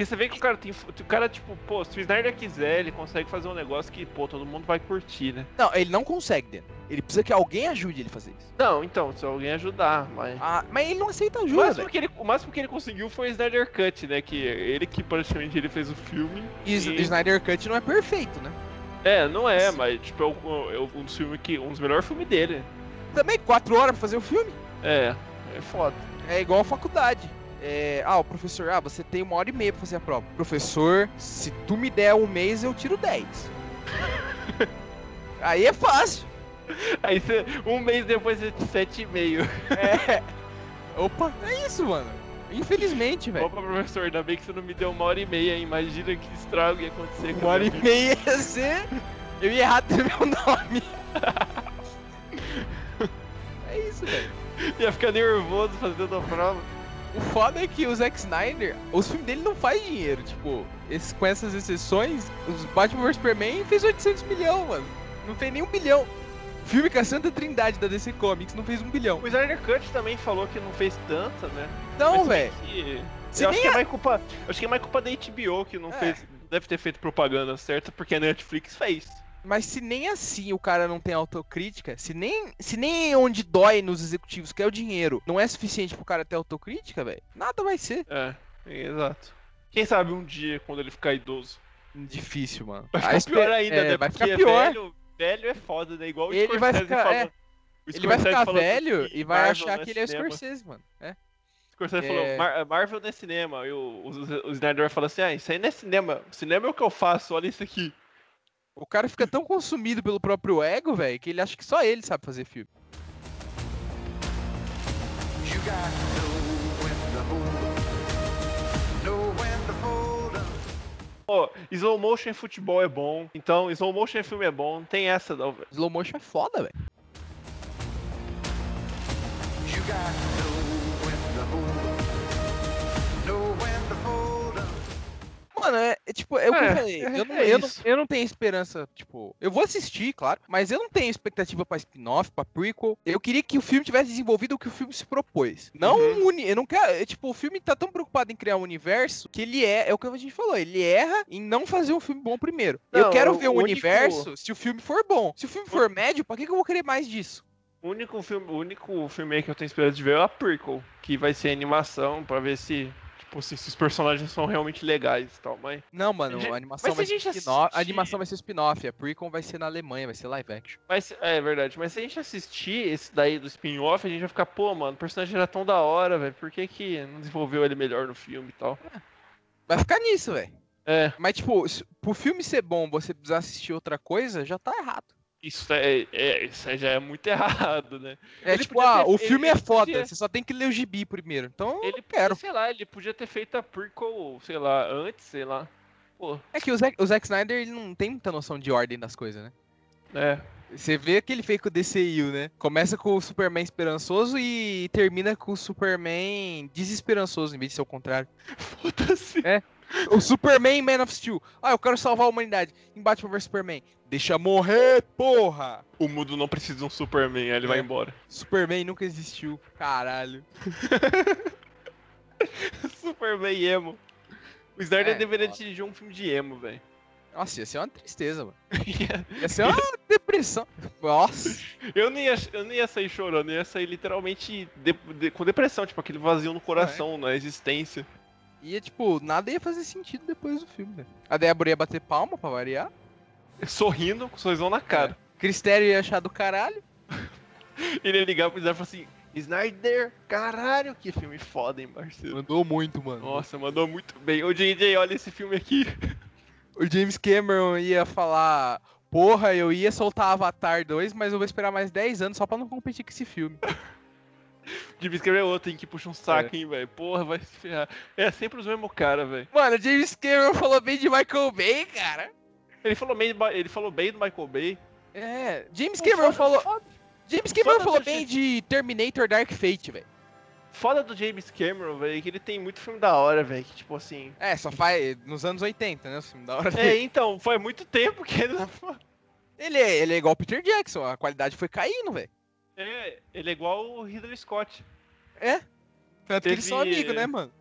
Porque você vê que o cara tem. O cara, tipo, pô, se o Snyder quiser, ele consegue fazer um negócio que, pô, todo mundo vai curtir, né? Não, ele não consegue, Dan. Ele precisa que alguém ajude ele a fazer isso. Não, então, se alguém ajudar, mas. Ah, mas ele não aceita O ajuda, máximo, velho. que ele, o máximo que ele conseguiu foi o Snyder Cut, né? Que ele que praticamente ele fez o filme. E o Snyder Cut não é perfeito, né? É, não é, mas tipo, é, o- é o- um dos filmes que. Um dos melhores filmes dele. Também quatro horas pra fazer o filme. É, é foda. É igual a faculdade. É, ah, o professor, ah, você tem uma hora e meia pra fazer a prova. Professor, se tu me der um mês, eu tiro 10. Aí é fácil. Aí você, um mês depois você sete e meio. É. Opa, é isso, mano. Infelizmente, velho. Opa, professor, ainda bem que você não me deu uma hora e meia, hein? Imagina que estrago ia acontecer com Uma hora e vida. meia ia ser. Eu ia errar até meu nome. É isso, velho. Ia ficar nervoso fazendo a prova. O foda é que o Zack Snyder, os filmes dele não faz dinheiro, tipo, esse- com essas exceções, os Batman vs Superman fez 800 milhões, mano. Não fez nem um bilhão. O filme com a Santa Trindade da DC Comics não fez um bilhão. O Snyder Cut também falou que não fez tanta, né? Não, velho. que- Eu acho nem que é a- mais culpa. Acho que é mais culpa da HBO que não É. fez. Deve ter feito propaganda certa, porque a Netflix fez. Mas se nem assim o cara não tem autocrítica, se nem, se nem onde dói nos executivos, que é o dinheiro, não é suficiente pro cara ter autocrítica, velho, nada vai ser. É, exato. Quem sabe um dia, quando ele ficar idoso. Difícil, mano. Vai ficar pior ainda, é, né? Vai Porque ficar pior. Velho, velho é foda, né? Igual o Ele vai Scorsese ficar- falou. é. Ele vai ficar velho e vai Marvel achar que ele é o cinema. Scorsese, mano. É. Scorsese É. falou, "Mar- Marvel não é cinema. E o, o, o Snyder vai falar assim, ah, isso aí não é cinema. Cinema é o que eu faço, olha isso aqui. O cara fica tão consumido pelo próprio ego, velho, que ele acha que só ele sabe fazer filme. 'em. Ó, slow motion em futebol é bom. Então, slow motion em filme é bom. Não tem essa não, velho. Slow motion é foda, velho. Mano, é, é tipo, é o que eu É, falei. eu, não, é eu, não, eu não tenho esperança, tipo. Eu vou assistir, claro, mas eu não tenho expectativa pra spin-off, pra prequel. Eu queria que o filme tivesse desenvolvido o que o filme se propôs. Não Uhum. um. Eu não quero. tipo, o filme tá tão preocupado em criar um universo que ele é. É o que a gente falou. Ele erra em não fazer um filme bom primeiro. eu Não, quero o ver o universo se o filme for bom. Se o filme for médio, pra que, que eu vou querer mais disso? O único filme, o único filme aí que eu tenho esperança de ver é a prequel, que vai ser animação pra ver se, tipo, se, se os personagens são realmente legais e tal, mas Não, mano, a animação vai se ser spin-off. A animação vai ser spin-off. A prequel vai ser na Alemanha, vai ser live action. Mas, é verdade, mas se a gente assistir esse daí do spin-off, a gente vai ficar, pô, mano, o personagem era tão da hora, velho, por que que não desenvolveu ele melhor no filme e tal? Vai ficar nisso, velho. É, Mas, tipo, pro filme ser bom, você precisar assistir outra coisa, já tá errado. Isso, é, é, isso aí já é muito errado, né? É Ele tipo, ah, ter- o filme é foda, podia- você só tem que ler o gibi primeiro. Então, Ele quero. podia, sei lá, ele podia ter feito a prequel, sei lá, antes, sei lá. Pô, É que o Zack, o Zack Snyder, ele não tem muita noção de ordem das coisas, né? é. Você vê o que ele fez com o DCU, né? Começa com o Superman esperançoso e termina com o Superman desesperançoso, em vez de ser o contrário. Foda-se. O Superman Man of Steel. Ah, eu quero salvar a humanidade. Em Batman vs Superman. Deixa morrer, porra! O mundo não precisa de um Superman, aí ele vai É. embora. Superman nunca existiu. Caralho. Superman emo. O Snyder É, deveria dirigir um filme de emo, velho. Nossa, ia ser uma tristeza, mano. Ia ser uma depressão. Nossa. eu, não ia, eu não ia sair chorando, eu ia sair literalmente de- de- com depressão, tipo aquele vazio no coração, na existência. Ia, tipo, nada ia fazer sentido depois do filme, velho. A Débora ia bater palma pra variar. Sorrindo, com sorrisão na cara. Cristério ia achar do caralho. Ele ia ligar pro Snyder e falar assim: Snyder, caralho, que filme foda, hein, parceiro. Mandou muito, mano. Nossa, mandou muito bem. Ô, JJ, olha esse filme aqui. O James Cameron ia falar. Porra, eu ia soltar Avatar 2, mas eu vou esperar mais 10 anos só pra não competir com esse filme. De escrever outro, hein, que puxa um saco, hein, velho. Porra, vai se ferrar. É sempre os mesmos cara, velho. Mano, o James Cameron falou bem de Michael Bay, cara. Ele falou bem, ele falou bem do Michael Bay. É, James Cameron foda- falou. Foda, James Cameron foda falou do bem de Terminator Dark Fate, velho. foda do James Cameron, velho, que ele tem muito filme da hora, velho. Que tipo assim. É, só faz nos anos 80, né? O filme da hora É, então, faz muito tempo que ele. Ele é, ele é igual o Peter Jackson, a qualidade foi caindo, velho. É, ele é igual o Ridley Scott. É. Tanto que eles são Teve- amigos, né, mano?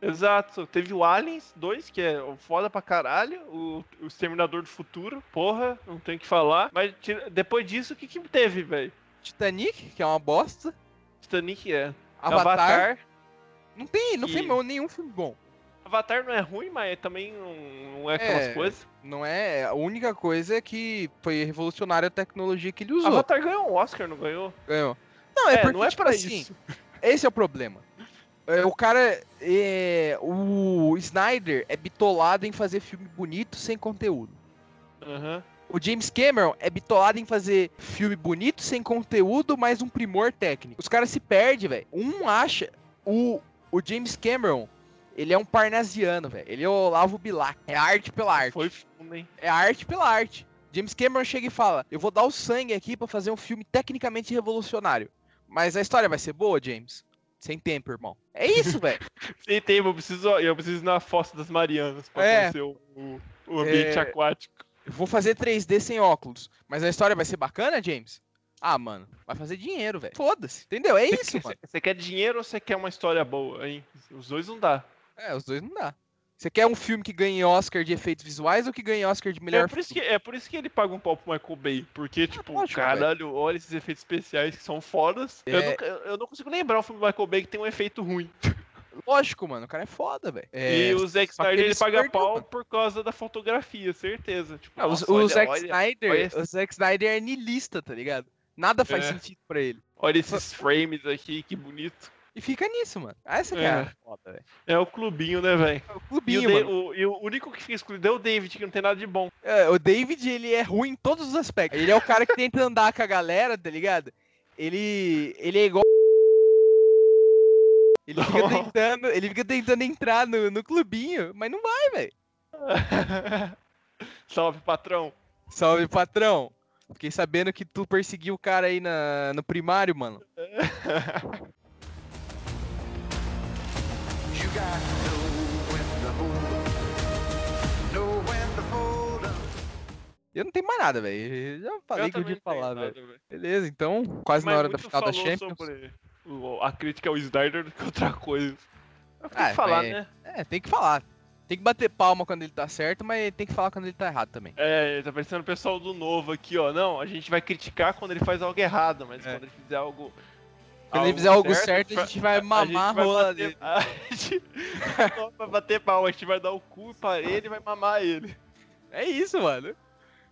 Exato. Teve o Aliens 2, que é foda pra caralho. O, o Exterminador do Futuro. Porra, não tem o que falar. Mas tira- depois disso, o que que teve, velho? Titanic, que é uma bosta. Titanic é. Avatar. Não tem, não que- tem nenhum filme bom. Avatar não é ruim, mas também não, não é aquelas É. coisas. Não é. A única coisa é que foi revolucionária a tecnologia que ele usou. Avatar ganhou um Oscar, não ganhou? Ganhou. Não, é, porque, não é tipo pra assim, isso. esse é o problema. É, o cara. É, o Snyder é bitolado em fazer filme bonito sem conteúdo. Aham. O James Cameron é bitolado em fazer filme bonito sem conteúdo, mas um primor técnico. Os caras se perdem, velho. Um acha. O, o James Cameron, ele é um parnasiano, velho. Ele é o Olavo Bilac. É arte pela arte. Foi fundo, hein? É arte pela arte. James Cameron chega e fala: Eu vou dar o sangue aqui pra fazer um filme tecnicamente revolucionário. Mas a história vai ser boa, James? Sem tempo, irmão. É isso, velho. Sem tempo, eu preciso, eu preciso ir na Fossa das Marianas pra É. conhecer o, o- o ambiente É. aquático. Eu vou fazer 3D sem óculos. Mas a história vai ser bacana, James? Ah, mano, vai fazer dinheiro, velho. Foda-se. Entendeu? É isso, Você- mano. Você quer dinheiro ou você quer uma história boa, hein? Os dois não dá. É, os dois não dá. Você quer um filme que ganhe Oscar de efeitos visuais ou que ganhe Oscar de melhor É por, isso que, é por isso que ele paga um pau pro Michael Bay. Porque, tipo, lógico, caralho, olha esses efeitos especiais que são fodas. Eu, É. eu- eu não consigo lembrar um filme do Michael Bay que tem um efeito ruim. Lógico, mano. O cara é foda, velho. É, e o Zack Snyder ele paga perdeu, pau mano. por causa da fotografia, certeza. Tipo, Ah, o- nossa, o, olha- Zack olha- Snyder, olha esse- o Zack Snyder é niilista, tá ligado? Nada faz É. sentido pra ele. Olha esses frames aqui, que bonito. E fica nisso, mano. Essa que é, É. a foda, velho. É o clubinho, né, velho? É o E, o clubinho, Da- mano. o- e o único que fica excluído é o David, que não tem nada de bom. É, o David, ele é ruim em todos os aspectos. Ele é o cara que tenta andar com a galera, tá ligado? Ele, ele é igual. Ele fica tentando, ele fica tentando entrar no, no clubinho, mas não vai, velho. Salve, patrão. Salve, patrão. Fiquei sabendo que tu perseguiu o cara aí na, no primário, mano. Eu não tenho mais nada, velho. Eu Já falei Eu que eu ia falar, velho. Beleza, então, quase na Mas hora da final da Champions. sobre a crítica ao Snyder do que outra coisa. Tem Ah, que falar, né? É, tem que falar. Tem que bater palma quando ele tá certo, mas tem que falar quando ele tá errado também. É, tá parecendo o pessoal do novo aqui, ó. Não, a gente vai criticar quando ele faz algo errado, mas É. quando ele fizer algo. Quando ele fizer algo certo, a gente vai a gente mamar a rola bater- dele. A gente vai bater pau, a gente vai dar o cu pra ele e vai mamar ele. É isso, mano.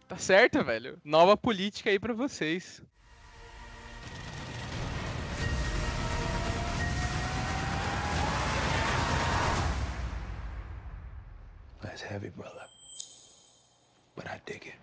Tá certo, velho. Nova política aí pra vocês. That's heavy, brother. But I dig it.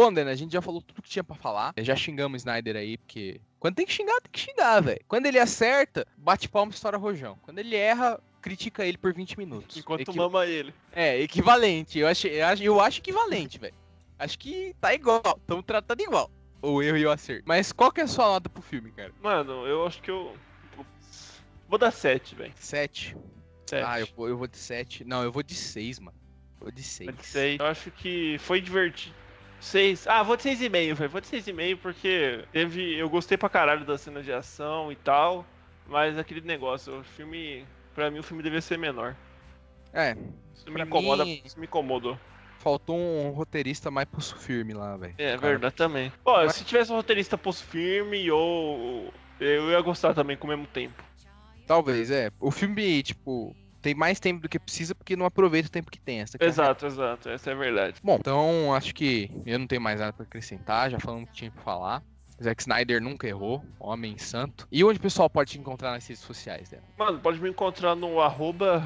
Bom, Dana, a gente já falou tudo que tinha pra falar. Já xingamos o Snyder aí, porque. Quando tem que xingar, tem que xingar, velho. Quando ele acerta, bate palma e estoura rojão. Quando ele erra, critica ele por 20 minutos. Enquanto Equi- mama ele. É, equivalente. Eu acho, eu acho, eu acho equivalente, velho. Acho que tá igual. Estamos tratando igual. O erro e o acerto. Mas qual que é a sua nota pro filme, cara? Mano, eu acho que eu. Vou dar 7, velho. 7. 7. Ah, eu vou, eu vou de 7. Não, eu vou de 6, mano. Vou de 6. Pode ser. Eu acho que foi divertido. 6. Ah, vou de 6,5, velho. Vou de 6,5 porque teve. Eu gostei pra caralho da cena de ação e tal. Mas aquele negócio, o filme. Pra mim o filme devia ser menor. É, Isso me incomoda. mim- Isso me incomodou. faltou um roteirista mais pulso firme lá, velho. É Cara, verdade também. Pô, se tivesse um roteirista pulso firme ou. Eu ia gostar também com o mesmo tempo. Talvez, é. O filme, tipo, tem mais tempo do que precisa porque não aproveita o tempo que tem. Essa é Exato, exato. Essa é a verdade. Bom, então acho que eu não tenho mais nada pra acrescentar, já falamos o que tinha pra falar. Zack Snyder nunca errou, homem santo. E onde o pessoal pode te encontrar nas redes sociais dela? Mano, pode me encontrar no arroba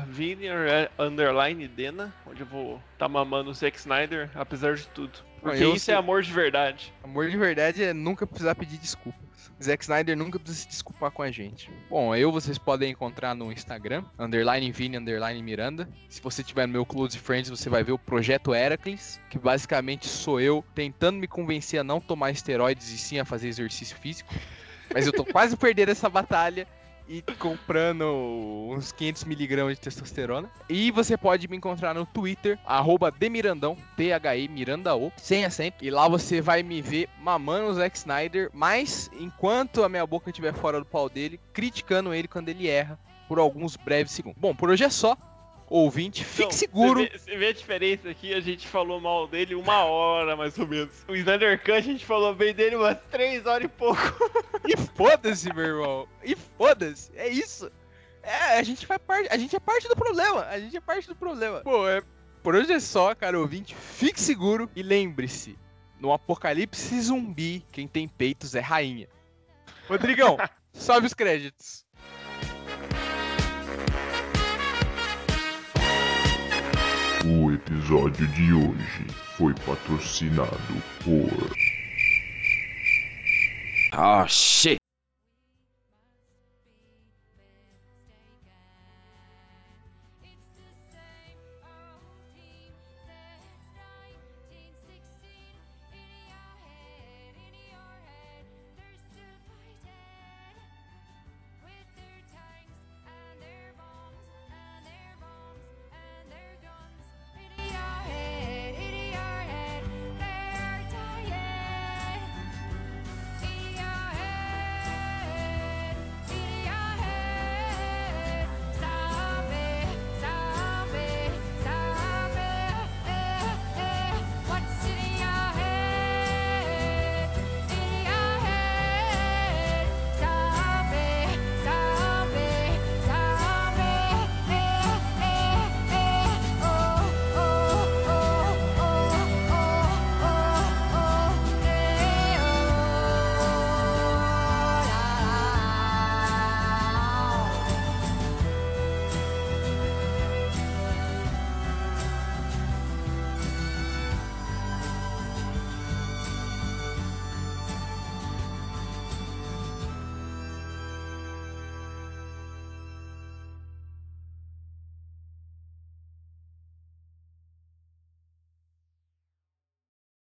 Dena, onde eu vou tá mamando o Zack Snyder, apesar de tudo. Porque eu isso sei- é amor de verdade. Amor de verdade é nunca precisar pedir desculpas. Zack Snyder nunca precisa se desculpar com a gente. Bom, eu vocês podem encontrar no Instagram, underline Vini, underline Miranda. Se você tiver no meu Close Friends, você vai ver o Projeto Heracles, que basicamente sou eu tentando me convencer a não tomar esteroides e sim a fazer exercício físico. Mas eu tô quase perdendo essa batalha e comprando uns 500 miligramas de testosterona. E você pode me encontrar no Twitter, arroba Demirandão, T-H-E Miranda O, sem acento. E lá você vai me ver mamando o Zack Snyder, mas enquanto a minha boca estiver fora do pau dele, criticando ele quando ele erra por alguns breves segundos. Bom, por hoje é só. Ouvinte, fique Então, seguro. Você vê, você vê a diferença aqui, a gente falou mal dele uma hora, mais ou menos. O Snyder Cut, a gente falou bem dele umas 3 horas e pouco. E foda-se, meu irmão. E foda-se. É isso. É, a gente faz parte. A gente é parte do problema. A gente é parte do problema. Pô, é, por hoje é só, cara ouvinte. Fique seguro e lembre-se: no apocalipse zumbi, quem tem peitos é rainha. Rodrigão, sobe os créditos. O episódio de hoje foi patrocinado por Oh shit.